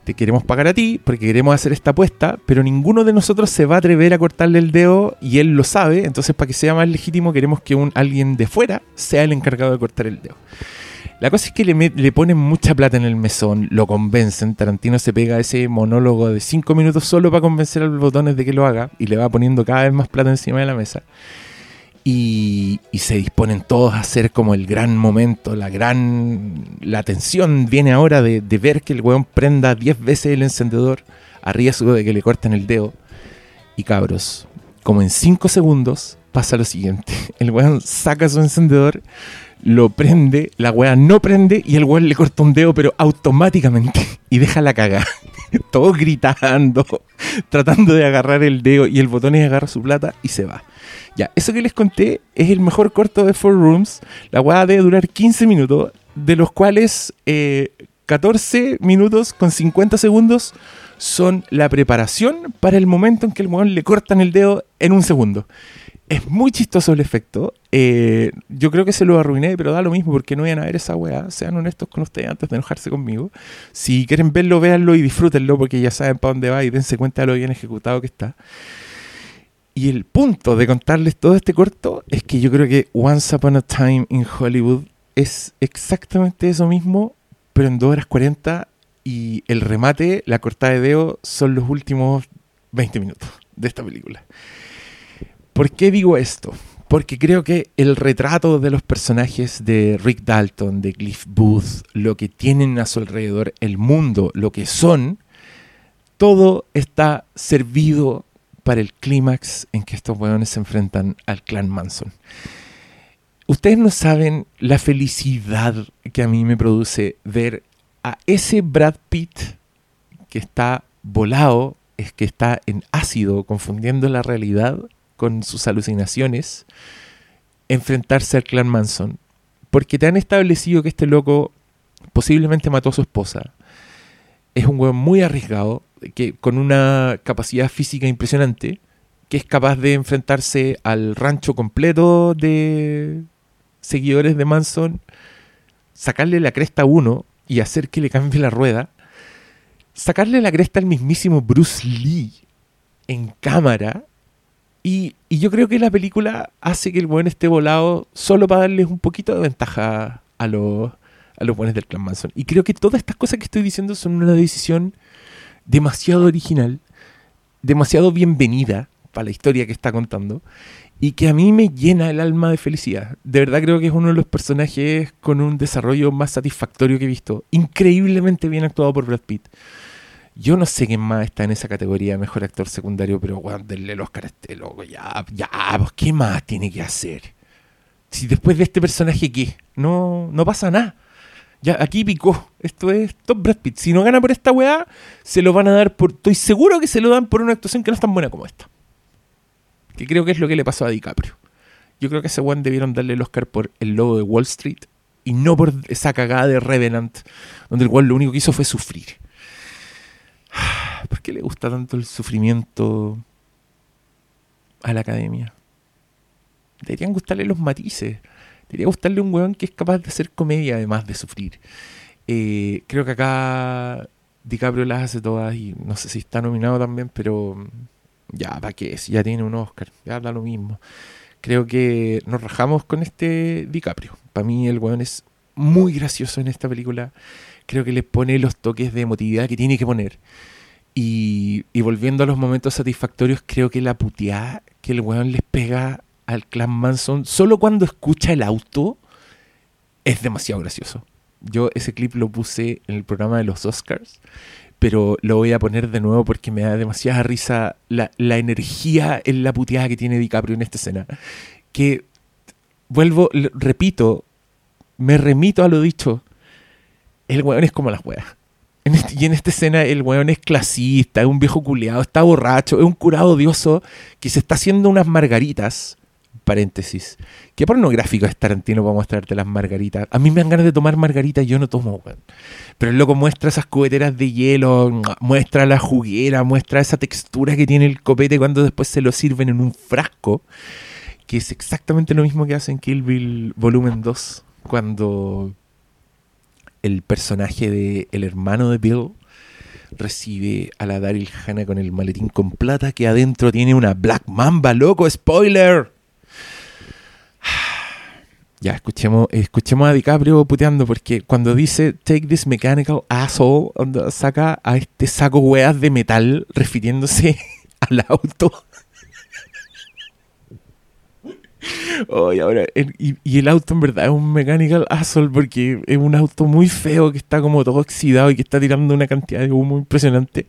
te queremos pagar a ti porque queremos hacer esta apuesta, pero ninguno de nosotros se va a atrever a cortarle el dedo y él lo sabe, entonces para que sea más legítimo queremos que un, alguien de fuera sea el encargado de cortar el dedo. La cosa es que le, le ponen mucha plata en el mesón, lo convencen. Tarantino se pega ese monólogo de 5 minutos solo para convencer a los botones de que lo haga y le va poniendo cada vez más plata encima de la mesa. Y, se disponen todos a hacer como el gran momento, la gran. La tensión viene ahora de, ver que el weón prenda 10 veces el encendedor a riesgo de que le corten el dedo. Y cabros, como en 5 segundos pasa lo siguiente: el weón saca su encendedor lo prende, la weá no prende y el weón le corta un dedo, pero automáticamente y deja la caga. Todos gritando, tratando de agarrar el dedo y el botón es agarra su plata y se va. Ya, eso que les conté es el mejor corto de Four Rooms. La weá debe durar 15 minutos, de los cuales eh, 14 minutos con 50 segundos son la preparación para el momento en que el weón le cortan el dedo en un segundo. Es muy chistoso el efecto. Eh, yo creo que se lo arruiné, pero da lo mismo porque no vayan a ver esa weá. Sean honestos con ustedes antes de enojarse conmigo. Si quieren verlo, véanlo y disfrútenlo porque ya saben para dónde va y dense cuenta de lo bien ejecutado que está. Y el punto de contarles todo este corto es que yo creo que Once Upon a Time in Hollywood es exactamente eso mismo, pero en 2 horas 40 y el remate, la cortada de dedo, son los últimos 20 minutos de esta película. ¿Por qué digo esto? Porque creo que el retrato de los personajes de Rick Dalton, de Cliff Booth, lo que tienen a su alrededor, el mundo, lo que son, todo está servido para el clímax en que estos hueones se enfrentan al clan Manson. Ustedes no saben la felicidad que a mí me produce ver a ese Brad Pitt que está volado, es que está en ácido, confundiendo la realidad con sus alucinaciones, enfrentarse al clan Manson. Porque te han establecido que este loco posiblemente mató a su esposa. Es un hueón muy arriesgado. que, con una capacidad física impresionante, que es capaz de enfrentarse al rancho completo de seguidores de Manson, sacarle la cresta a uno y hacer que le cambie la rueda, sacarle la cresta al mismísimo Bruce Lee en cámara. Y, yo creo que la película hace que el buen esté volado solo para darles un poquito de ventaja a los, a los buenos del clan. Y creo que todas estas cosas que estoy diciendo son una decisión demasiado original, demasiado bienvenida para la historia que está contando y que a mí me llena el alma de felicidad. De verdad creo que es uno de los personajes con un desarrollo más satisfactorio que he visto. Increíblemente bien actuado por Brad Pitt. Yo no sé quién más está en esa categoría de mejor actor secundario, pero weón, denle el Oscar a este loco. Ya, ya, pues, ¿qué más tiene que hacer? Si después de este personaje, ¿qué? No, no pasa nada. Ya, aquí picó. Esto es Top Brad Pitt. Si no gana por esta weá, se lo van a dar por. Estoy seguro que se lo dan por una actuación que no es tan buena como esta. Que creo que es lo que le pasó a DiCaprio. Yo creo que a ese weón debieron darle el Oscar por el logo de Wall Street y no por esa cagada de Revenant, donde el weón lo único que hizo fue sufrir. ¿Por qué le gusta tanto el sufrimiento a la academia? Deberían gustarle los matices. Debería gustarle un weón que es capaz de hacer comedia además de sufrir. Eh, creo que acá DiCaprio las hace todas y no sé si está nominado también, pero ya, ¿para qué? Si ya tiene un Oscar, ya da lo mismo. Creo que nos rajamos con este DiCaprio. Para mí el weón es muy gracioso en esta película. Creo que le pone los toques de emotividad que tiene que poner. Y, y volviendo a los momentos satisfactorios, creo que la puteada que el weón les pega al clan Manson solo cuando escucha el auto es demasiado gracioso. Yo ese clip lo puse en el programa de los Oscars, pero lo voy a poner de nuevo porque me da demasiada risa la, la energía en la puteada que tiene DiCaprio en esta escena. Que vuelvo, repito, me remito a lo dicho. El weón es como las weas. Este- y en esta escena el weón es clasista, es un viejo culeado, está borracho, es un curado odioso que se está haciendo unas margaritas. Paréntesis. Qué pornográfico es Tarantino para mostrarte las margaritas. A mí me dan ganas de tomar margaritas yo no tomo, weón. Pero el loco muestra esas cubeteras de hielo, muestra la juguera, muestra esa textura que tiene el copete cuando después se lo sirven en un frasco. Que es exactamente lo mismo que hace en Kill Bill Volumen 2. Cuando el personaje de el hermano de Bill recibe a la Daryl Hannah con el maletín con plata que adentro tiene una Black Mamba, loco, spoiler. Ya, escuchemos, escuchemos a DiCaprio puteando porque cuando dice take this mechanical asshole, saca a este saco weas de metal refiriéndose al auto. Y, ahora, y el auto en verdad es un mechanical asshole porque es un auto muy feo que está como todo oxidado y que está tirando una cantidad de humo impresionante.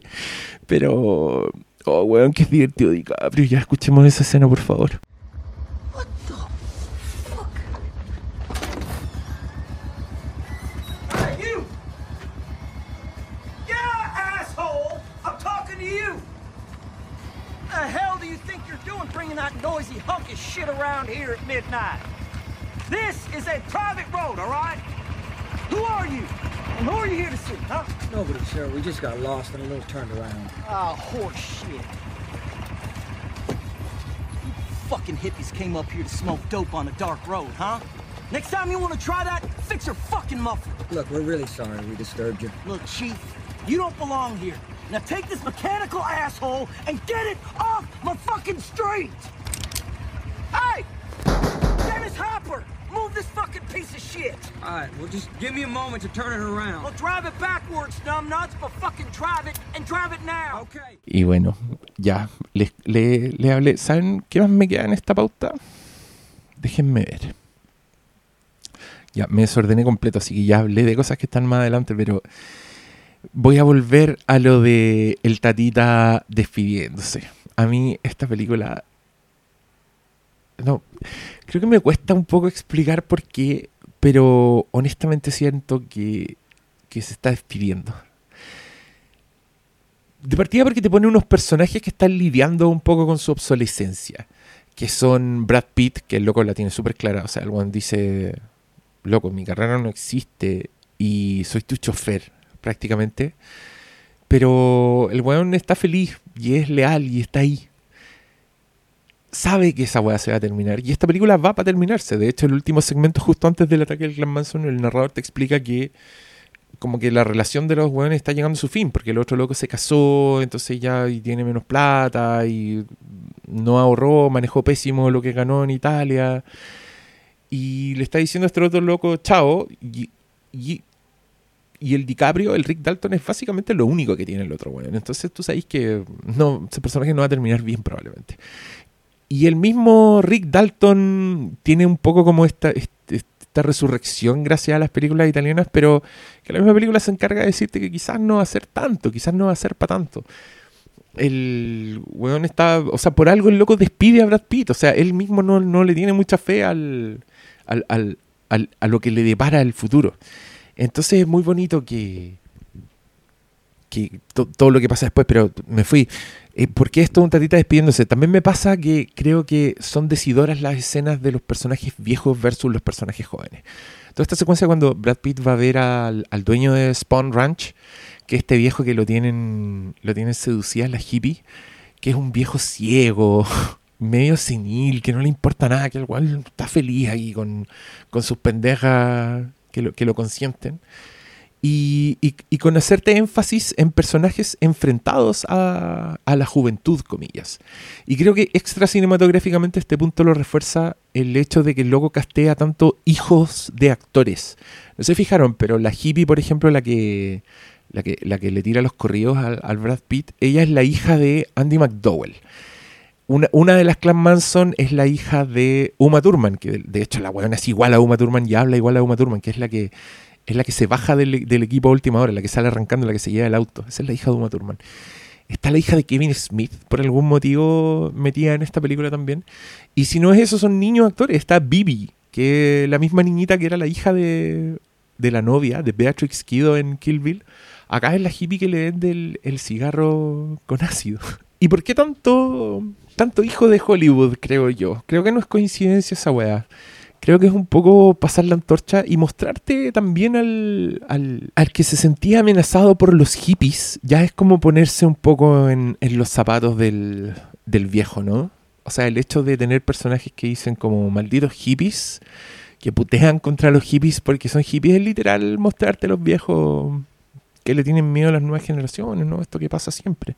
Pero, oh, weón, que es divertido DiCaprio. Ya escuchemos esa escena, por favor. Shit around here at midnight? This is a private road, all right? Who are you? And who are you here to see, huh? Nobody, sir. We just got lost and a little turned around. Ah, horse shit. You fucking hippies came up here to smoke dope on a dark road, huh? Next time you want to try that, fix your fucking muffler. Look, we're really sorry we disturbed you. Look, Chief, you don't belong here. Now take this mechanical asshole and get it off my fucking street! Hey! Dennis Hopper! Move this fucking piece of shit! All right, well, just give me a moment to turn it around. Well, drive it backwards, numbnuts, but fucking drive it and drive it now! Okay. Y bueno, ya, le, le, le hablé. ¿Saben qué más me queda en esta pauta? Déjenme ver. Ya, me desordené completo, así que ya hablé de cosas que están más adelante, pero voy a volver a lo de el tatita despidiéndose. A mí esta película... No, creo que me cuesta un poco explicar por qué, pero honestamente siento que, que se está despidiendo. De partida porque te pone unos personajes que están lidiando un poco con su obsolescencia. Que son Brad Pitt, que el loco la tiene súper clara. O sea, el one dice, loco, mi carrera no existe y soy tu chofer, prácticamente. Pero el weón está feliz y es leal y está ahí. Sabe que esa weá se va a terminar. Y esta película va para terminarse. De hecho, el último segmento, justo antes del ataque del Clan Manson, el narrador te explica que como que la relación de los weones está llegando a su fin, porque el otro loco se casó, entonces ya tiene menos plata y no ahorró, manejó pésimo lo que ganó en Italia. Y le está diciendo a este otro loco, chao. Y, y, el DiCaprio, el Rick Dalton, es básicamente lo único que tiene el otro weón. Entonces tú sabes que no, ese personaje no va a terminar bien probablemente. Y el mismo Rick Dalton tiene un poco como esta, esta resurrección gracias a las películas italianas, pero que la misma película se encarga de decirte que quizás no va a ser tanto, quizás no va a ser para tanto. El weón está, o sea, por algo el loco despide a Brad Pitt, o sea, él mismo no, no le tiene mucha fe al, al, al- al- a lo que le depara el futuro. Entonces es muy bonito que, que to- todo lo que pasa después, pero me fui. Eh, ¿Por qué esto un tatita despidiéndose? También me pasa que creo que son decidoras las escenas de los personajes viejos versus los personajes jóvenes. Toda esta secuencia cuando Brad Pitt va a ver al, al dueño de Spawn Ranch, que este viejo que lo tienen, lo tienen seducida la hippie, que es un viejo ciego, medio senil, que no le importa nada, que igual está feliz ahí con, con sus pendejas que lo, que lo consienten. Y, y- y con hacerte énfasis en personajes enfrentados a, la juventud, comillas. Y creo que extra cinematográficamente este punto lo refuerza el hecho de que el logo castea tanto hijos de actores. No se fijaron, pero la hippie, por ejemplo, la que, la que, la que le tira los corridos al, Brad Pitt, ella es la hija de Andy McDowell. Una, una de las Clan Manson es la hija de Uma Thurman, que de, de hecho la weona es igual a Uma Thurman y habla igual a Uma Thurman, que es la que es la que se baja del, equipo a última hora, la que sale arrancando, la que se lleva el auto. Esa es la hija de Uma Thurman. Está la hija de Kevin Smith, por algún motivo metida en esta película también. Y si no es eso, son niños actores. Está Bibi, que la misma niñita que era la hija de, de la novia, de Beatrix Kido en Kill Bill. Acá es la hippie que le vende el, el cigarro con ácido. ¿Y por qué tanto, tanto hijo de Hollywood, creo yo? Creo que no es coincidencia esa weá. Creo que es un poco pasar la antorcha y mostrarte también al, al, al que se sentía amenazado por los hippies. Ya es como ponerse un poco en, en los zapatos del, del viejo, ¿no? O sea, el hecho de tener personajes que dicen como malditos hippies, que putean contra los hippies porque son hippies, es literal mostrarte a los viejos que le tienen miedo a las nuevas generaciones, ¿no? Esto que pasa siempre.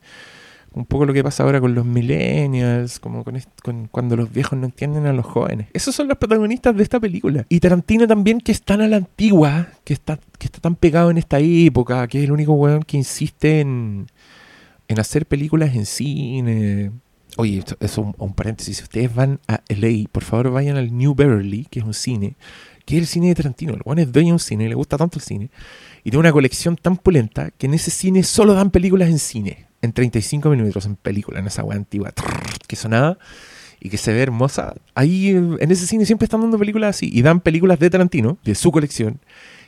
Un poco lo que pasa ahora con los millennials, como con, cuando los viejos no entienden a los jóvenes. Esos son los protagonistas de esta película. Y Tarantino también, que es a la antigua, que está, que está tan pegado en esta época, que es el único weón que insiste en, hacer películas en cine. Oye, esto- un, un paréntesis. Si ustedes van a LA, por favor vayan al New Beverly, que es un cine, que es el cine de Tarantino. El weón es dueño de un cine, le gusta tanto el cine. Y tiene una colección tan pulenta que en ese cine solo dan películas en cine. En 35 milímetros en película, en esa weá antigua que sonaba y que se ve hermosa. Ahí en ese cine siempre están dando películas así. Y dan películas de Tarantino, de su colección.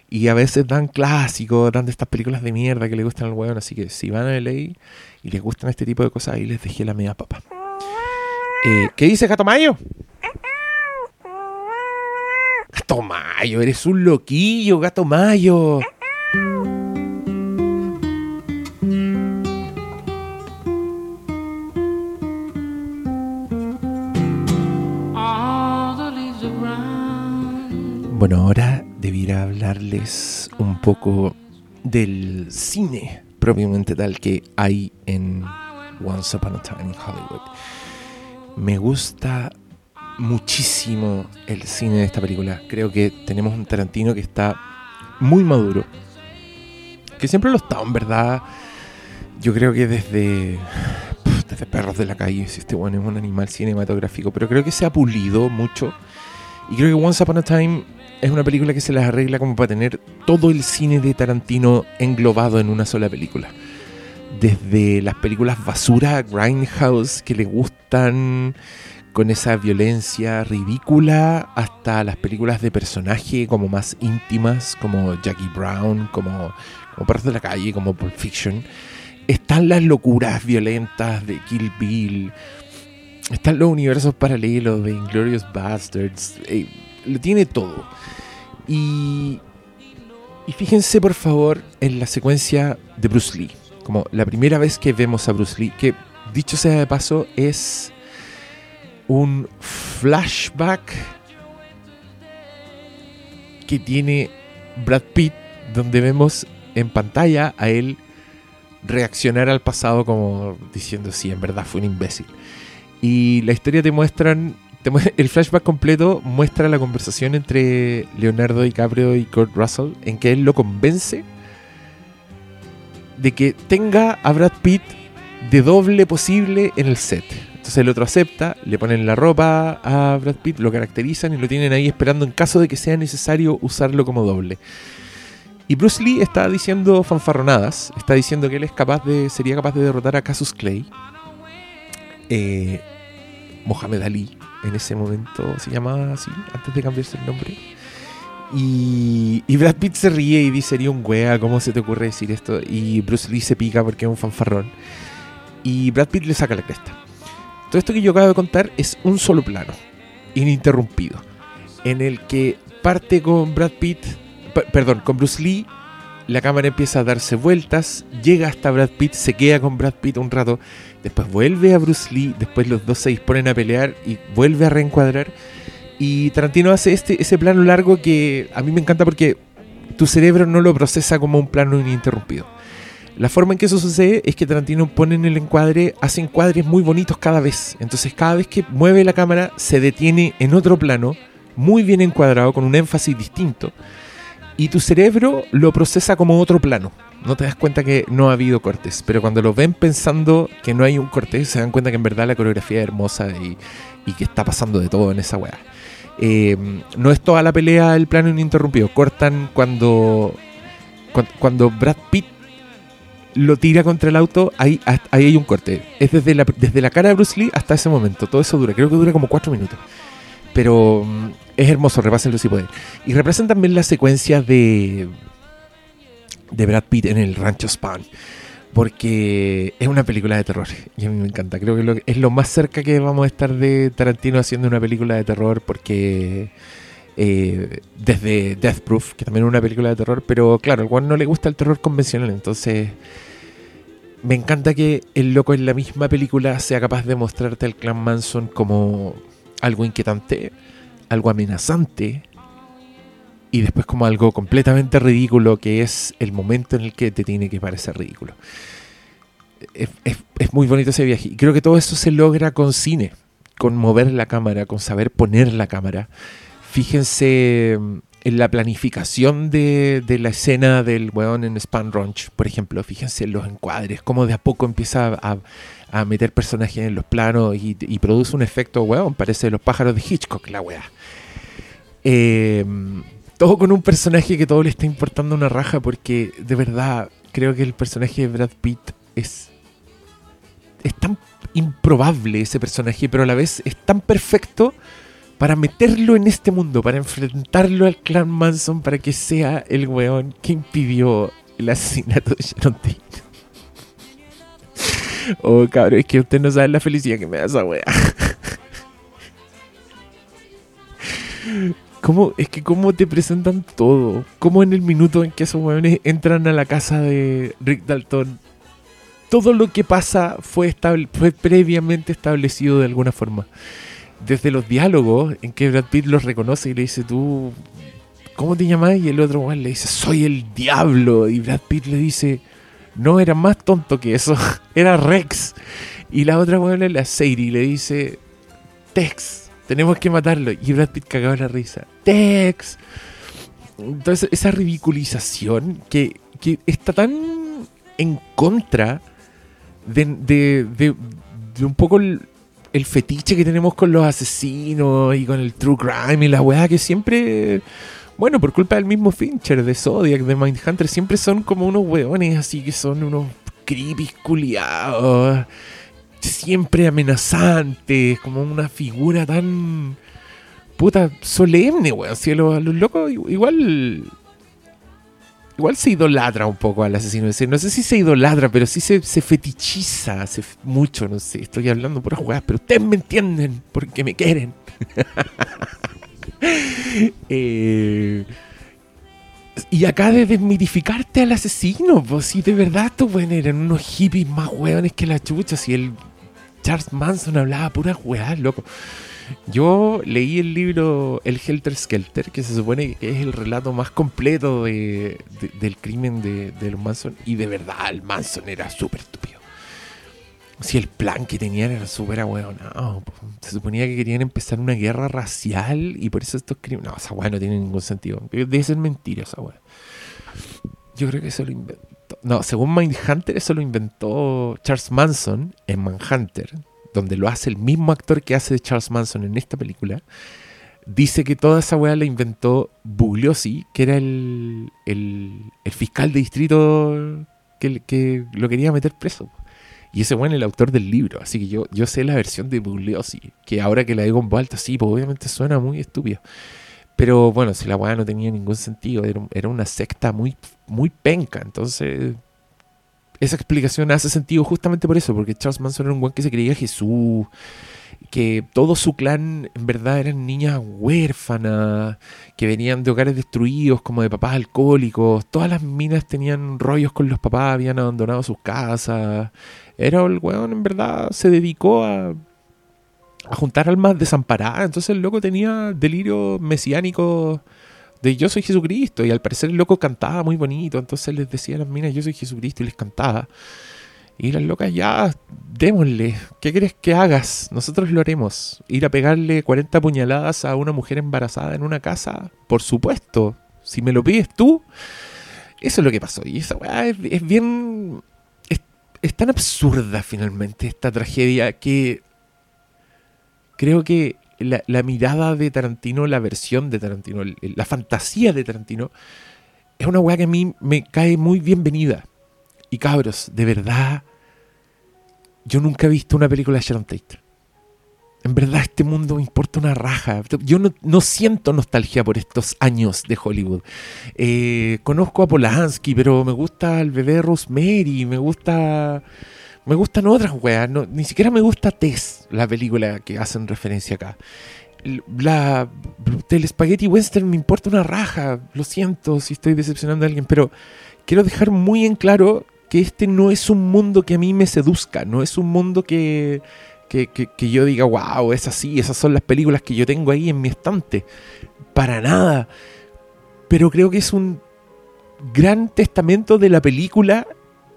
Y a veces dan clásicos, dan de estas películas de mierda que le gustan al weón. Así que si van a LA y les gustan este tipo de cosas, ahí les dejé la media papa. Eh, ¿Qué dice Gato Mayo? Gato Mayo, eres un loquillo, Gato Mayo. Bueno, ahora debiera hablarles un poco del cine propiamente tal que hay en Once Upon a Time in Hollywood. Me gusta muchísimo el cine de esta película. Creo que tenemos un Tarantino que está muy maduro. Que siempre lo está, en verdad. Yo creo que desde, desde Perros de la Calle, si este bueno es un animal cinematográfico, pero creo que se ha pulido mucho. Y creo que Once Upon a Time es una película que se las arregla como para tener todo el cine de Tarantino englobado en una sola película. Desde las películas basura, Grindhouse, que le gustan con esa violencia ridícula, hasta las películas de personaje como más íntimas, como Jackie Brown, como, como Perros de la Calle, como Pulp Fiction. Están las locuras violentas de Kill Bill, están los universos paralelos de Inglorious Bastards. eh, lo tiene todo. Y, y fíjense por favor en la secuencia de Bruce Lee. como la primera vez que vemos a Bruce Lee, que dicho sea de paso es un flashback que tiene Brad Pitt, donde vemos en pantalla a él reaccionar al pasado como diciendo, sí, en verdad fue un imbécil. Y la historia te muestran, el flashback completo muestra la conversación entre Leonardo DiCaprio y Kurt Russell, en que él lo convence de que tenga a Brad Pitt de doble posible en el set. Entonces el otro acepta, le ponen la ropa a Brad Pitt, lo caracterizan y lo tienen ahí esperando en caso de que sea necesario usarlo como doble. Y Bruce Lee está diciendo fanfarronadas, está diciendo que él es capaz de, sería capaz de derrotar a Casus Clay, eh, Mohamed Ali, en ese momento se llamaba así, antes de cambiarse el nombre. Y, y Brad Pitt se ríe y dice, sería un wea, ¿cómo se te ocurre decir esto? Y Bruce Lee se pica porque es un fanfarrón. Y Brad Pitt le saca la cresta. Todo esto que yo acabo de contar es un solo plano, ininterrumpido, en el que parte con Brad Pitt, pe- perdón, con Bruce Lee, la cámara empieza a darse vueltas, llega hasta Brad Pitt, se queda con Brad Pitt un rato, después vuelve a Bruce Lee, después los dos se disponen a pelear y vuelve a reencuadrar. Y Tarantino hace este, ese plano largo que a mí me encanta porque tu cerebro no lo procesa como un plano ininterrumpido. La forma en que eso sucede es que Tarantino pone en el encuadre, hace encuadres muy bonitos cada vez. Entonces cada vez que mueve la cámara se detiene en otro plano, muy bien encuadrado, con un énfasis distinto. Y tu cerebro lo procesa como otro plano. No te das cuenta que no ha habido cortes. Pero cuando lo ven pensando que no hay un corte, se dan cuenta que en verdad la coreografía es hermosa y, que está pasando de todo en esa weá. Eh, no es toda la pelea el plano ininterrumpido. Cortan cuando, cuan- cuando Brad Pitt lo tira contra el auto, ahí, ahí hay un corte. Es desde la, desde la cara de Bruce Lee hasta ese momento. Todo eso dura, creo que dura como cuatro minutos. Pero mm, es hermoso, repásenlo si pueden. Y representan también la secuencia de, de Brad Pitt en el rancho Spawn. Porque es una película de terror. Y a mí me encanta. Creo que es lo más cerca que vamos a estar de Tarantino haciendo una película de terror. Porque eh, desde Death Proof, que también es una película de terror. Pero claro, al Juan no le gusta el terror convencional. Entonces me encanta que el loco en la misma película sea capaz de mostrarte al clan Manson como algo inquietante, algo amenazante y después como algo completamente ridículo que es el momento en el que te tiene que parecer ridículo. Es, muy bonito ese viaje y creo que todo eso se logra con cine, con mover la cámara, con saber poner la cámara. Fíjense mm, en la planificación de, de la escena del weón en Span Ranch, por ejemplo. Fíjense en los encuadres, cómo de a poco empieza a, a meter personajes en los planos y, y produce un efecto, weón, parece los pájaros de Hitchcock, la weá. Eh, todo con un personaje que todo le está importando una raja porque de verdad creo que el personaje de Brad Pitt es es tan improbable ese personaje, pero a la vez es tan perfecto para meterlo en este mundo, para enfrentarlo al clan Manson, para que sea el weón que impidió el asesinato de Sharon Tate. Oh, cabrón, es que usted no sabe la felicidad que me da esa wea. ¿Cómo, es que cómo te presentan todo. Cómo en el minuto en que esos weones entran a la casa de Rick Dalton, todo lo que pasa fue, estable, fue previamente establecido de alguna forma. Desde los diálogos en que Brad Pitt los reconoce y le dice, tú, ¿cómo te llamas? Y el otro weón le dice, soy el diablo. Y Brad Pitt le dice, no, era más tonto que eso, era Rex. Y la otra es la Sadie le dice, Tex, tenemos que matarlo. Y Brad Pitt cagaba la risa, Tex. Entonces, esa ridiculización que, que está tan en contra de, de- de- de un poco el, el fetiche que tenemos con los asesinos y con el true crime y la weá que siempre, bueno, por culpa del mismo Fincher, de Zodiac, de Mindhunter, siempre son como unos weones así que son unos creepy culiados, siempre amenazantes, como una figura tan puta solemne, weón. Si a a los locos igual igual se idolatra un poco al asesino en serie. No sé si se idolatra, pero sí se, fetichiza f- mucho, no sé. Estoy hablando puras weas, pero ustedes me entienden porque me quieren. Eh, Y acá de desmitificarte al asesino, pues si de verdad estos weones eran unos hippies más weones que la chucha, si el Charles Manson hablaba puras weas, loco. Yo leí el libro El Helter Skelter, que se supone que es el relato más completo de- de- del crimen de, los Manson, y de verdad el Manson era súper estúpido. Si el plan que tenían era súper ahueonado, se suponía que querían empezar una guerra racial y por eso estos crímenes. No, esa weá no tiene ningún sentido. Debe ser mentira esa weá. Yo creo que eso lo inventó. No, según Mindhunter, eso lo inventó Charles Manson en Manhunter, donde lo hace el mismo actor que hace de Charles Manson en esta película. Dice que toda esa weá la inventó Bugliosi, que era el, el, fiscal de distrito que, que lo quería meter preso. Y ese weón es el autor del libro, así que yo, yo sé la versión de Bugliosi, que ahora que la digo en voz alta, sí, pues obviamente suena muy estúpido. Pero bueno, si la weá no tenía ningún sentido, era, era una secta muy, muy penca, entonces esa explicación hace sentido justamente por eso, porque Charles Manson era un weón que se creía Jesús, que todo su clan en verdad eran niñas huérfanas, que venían de hogares destruidos, como de papás alcohólicos, todas las minas tenían rollos con los papás, habían abandonado sus casas. Era el weón, en verdad, se dedicó a, a juntar almas desamparadas, entonces el loco tenía delirio mesiánico de yo soy Jesucristo, y al parecer el loco cantaba muy bonito, entonces les decía a las minas yo soy Jesucristo y les cantaba. Y las locas, ya, démosle. ¿Qué crees que hagas? Nosotros lo haremos. Ir a pegarle 40 puñaladas a una mujer embarazada en una casa, por supuesto. Si me lo pides tú, eso es lo que pasó. Y esa weá es, es bien. Es, es tan absurda finalmente esta tragedia que. Creo que la, mirada de Tarantino, la versión de Tarantino, la fantasía de Tarantino, es una weá que a mí me cae muy bienvenida. Y cabros, de verdad, yo nunca he visto una película de Sharon Tate. En verdad, este mundo me importa una raja. Yo no, no siento nostalgia por estos años de Hollywood. Eh, conozco a Polanski, pero me gusta el bebé Rosemary, me gusta. Me gustan otras weas. no- ni siquiera me gusta Tess, la película que hacen referencia acá. La del Spaghetti Western me importa una raja. Lo siento si estoy decepcionando a alguien, pero quiero dejar muy en claro que este no es un mundo que a mí me seduzca, no es un mundo que, que, que- que yo diga, wow, es así, esas son las películas que yo tengo ahí en mi estante. Para nada. Pero creo que es un gran testamento de la película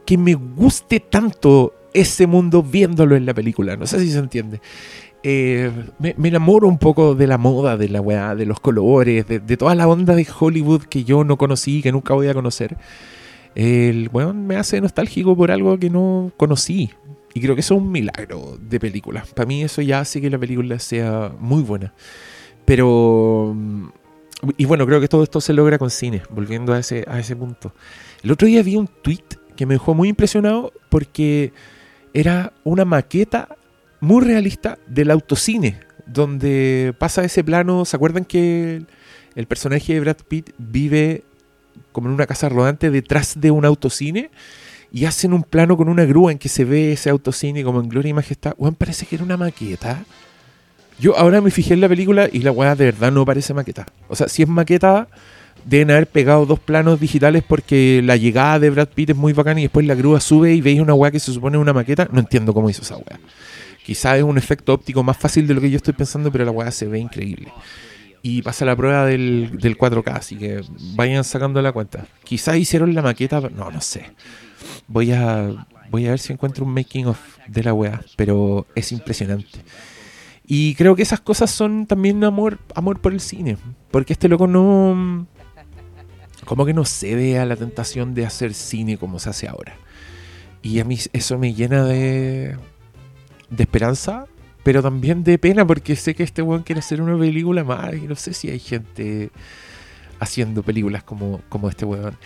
que me guste tanto ese mundo viéndolo en la película. No sé si se entiende. Eh, me, me enamoro un poco de la moda, de la weá, de los colores, de, toda la onda de Hollywood que yo no conocí, que nunca voy a conocer. El weón me hace nostálgico por algo que no conocí. Y creo que eso es un milagro de película. Para mí eso ya hace que la película sea muy buena. Pero... mm, Y bueno, creo que todo esto se logra con cine, volviendo a ese, a ese punto. El otro día vi un tweet que me dejó muy impresionado porque era una maqueta muy realista del autocine, donde pasa ese plano, ¿se acuerdan que el, personaje de Brad Pitt vive como en una casa rodante detrás de un autocine? Y hacen un plano con una grúa en que se ve ese autocine como en gloria y majestad. Weón, parece que era una maqueta. Yo ahora me fijé en la película y la weá de verdad no parece maqueta. O sea, si es maqueta, deben haber pegado dos planos digitales porque la llegada de Brad Pitt es muy bacana y después la grúa sube y veis una weá que se supone una maqueta. No entiendo cómo hizo esa weá. Quizás es un efecto óptico más fácil de lo que yo estoy pensando, pero la weá se ve increíble. Y pasa la prueba del, del 4K, así que vayan sacando la cuenta. Quizás hicieron la maqueta, no, no sé. Voy a, voy a ver si encuentro un making of de la weá, pero es impresionante. Y creo que esas cosas son también amor, amor por el cine. Porque este loco no. Como que no cede a la tentación de hacer cine como se hace ahora. Y a mí eso me llena de. de esperanza, pero también de pena, porque sé que este weón quiere hacer una película más. Y no sé si hay gente haciendo películas como, como este weón.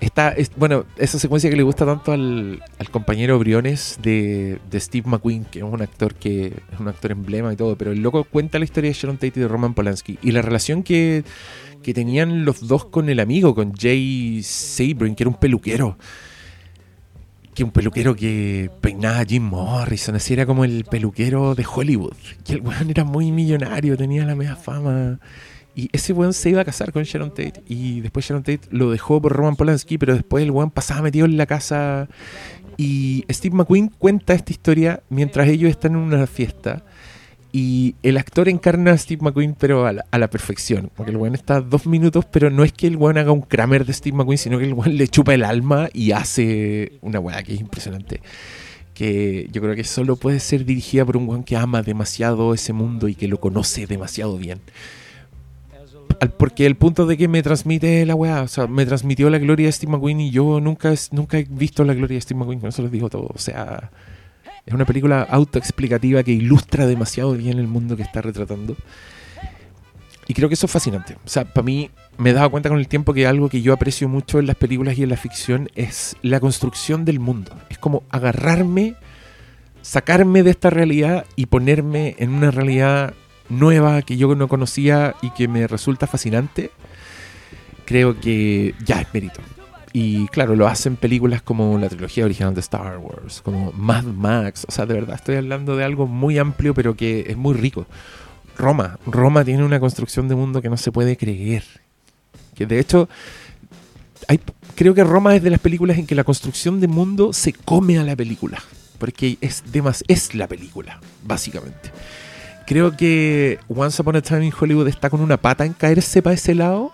Está, es- bueno, esa secuencia que le gusta tanto al, al compañero Briones de, de Steve McQueen, que es un actor que es un actor emblema y todo, pero el loco cuenta la historia de Sharon Tate y de Roman Polanski y la relación que, que tenían los dos con el amigo, con Jay Sabrin, que era un peluquero. Que un peluquero que peinaba a Jim Morrison, así era como el peluquero de Hollywood. Y el weón era muy millonario, tenía la media fama. Y ese weón se iba a casar con Sharon Tate. Y después Sharon Tate lo dejó por Roman Polanski, pero después el weón pasaba metido en la casa. Y Steve McQueen cuenta esta historia mientras ellos están en una fiesta. Y el actor encarna a Steve McQueen, pero a la, a la perfección. Porque el weón está dos minutos, pero no es que el weón haga un Kramer de Steve McQueen, sino que el weón le chupa el alma y hace una weá que es impresionante. Que yo creo que solo puede ser dirigida por un weón que ama demasiado ese mundo y que lo conoce demasiado bien. Porque el punto de que me transmite la weá, o sea, me transmitió la gloria de Steve McQueen y yo nunca, nunca he visto la gloria de Steve McQueen, con eso les digo todo. O sea, es una película autoexplicativa que ilustra demasiado bien el mundo que está retratando. Y creo que eso es fascinante. O sea, para mí me he dado cuenta con el tiempo que algo que yo aprecio mucho en las películas y en la ficción es la construcción del mundo. Es como agarrarme, sacarme de esta realidad y ponerme en una realidad nueva que yo no conocía y que me resulta fascinante. Creo que ya es mérito. Y claro, lo hacen películas como la trilogía original de Star Wars, como Mad Max. O sea, de verdad, estoy hablando de algo muy amplio, pero que es muy rico. Roma. Roma tiene una construcción de mundo que no se puede creer. Que de hecho, hay, creo que Roma es de las películas en que la construcción de mundo se come a la película. Porque es, demas, es la película, básicamente. Creo que Once Upon a Time in Hollywood está con una pata en caerse para ese lado,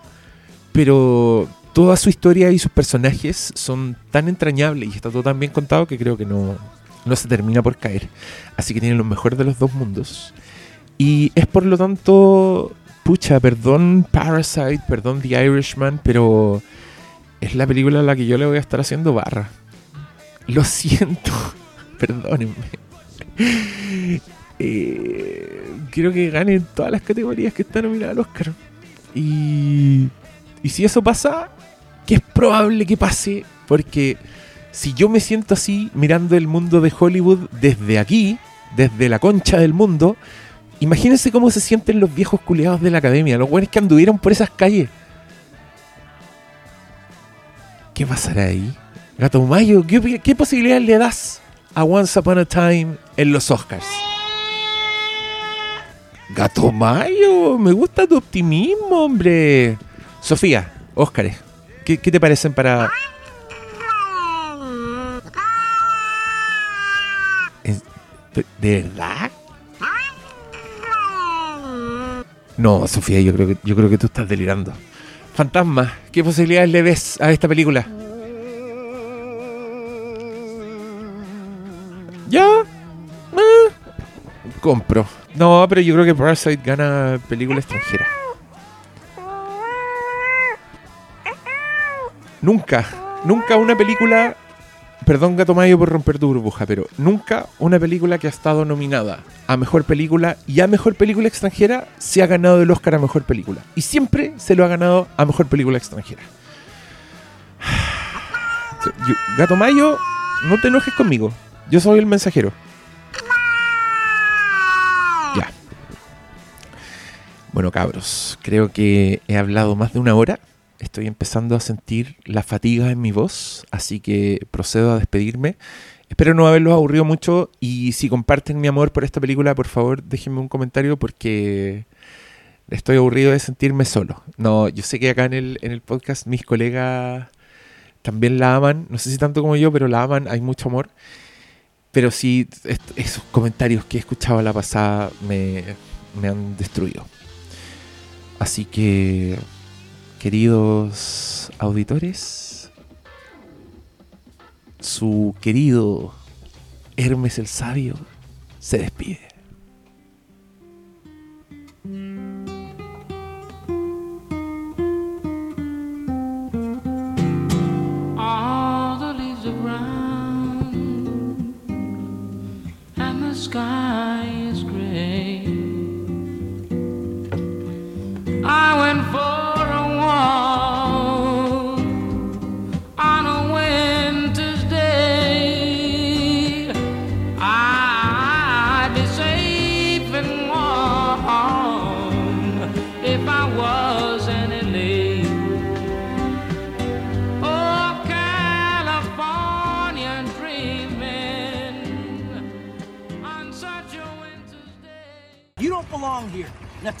pero toda su historia y sus personajes son tan entrañables y está todo tan bien contado que creo que no, no se termina por caer. Así que tiene lo mejor de los dos mundos. Y es por lo tanto, pucha, perdón Parasite, perdón The Irishman, pero es la película a la que yo le voy a estar haciendo barra. Lo siento, perdónenme. Eh, quiero que gane todas las categorías que están nominadas al Oscar. Y, y si eso pasa, que es probable que pase, porque si yo me siento así mirando el mundo de Hollywood desde aquí, desde la concha del mundo, imagínense cómo se sienten los viejos culiados de la academia, los buenos que anduvieron por esas calles. ¿Qué pasará ahí? Gato Mayo, ¿qué, qué posibilidad le das a Once Upon a Time en los Oscars? Gato Mayo, me gusta tu optimismo, hombre. Sofía, Óscares, ¿qué, te parecen para...? ¿En- ¿De verdad? No, Sofía, yo creo que yo creo que tú estás delirando. Fantasma, ¿qué posibilidades le ves a esta película? ¿Ya? Eh, compro. No, pero yo creo que Parasite gana película extranjera. Nunca, nunca una película. Perdón, Gato Mayo, por romper tu burbuja, pero nunca una película que ha estado nominada a mejor película y a mejor película extranjera se ha ganado el Oscar a mejor película. Y siempre se lo ha ganado a mejor película extranjera. Gato Mayo, no te enojes conmigo. Yo soy el mensajero. Ya. Bueno, cabros, creo que he hablado más de una hora. Estoy empezando a sentir la fatiga en mi voz, así que procedo a despedirme. Espero no haberlos aburrido mucho y si comparten mi amor por esta película, por favor déjenme un comentario porque estoy aburrido de sentirme solo. No, yo sé que acá en el, en el podcast mis colegas también la aman, no sé si tanto como yo, pero la aman, hay mucho amor. Pero sí, esos comentarios que he escuchado la pasada me, me han destruido. Así que, queridos auditores, su querido Hermes el Sabio se despide. All brown and the sky is gray. I went for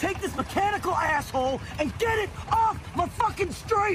take this mechanical asshole and get it off my fucking street!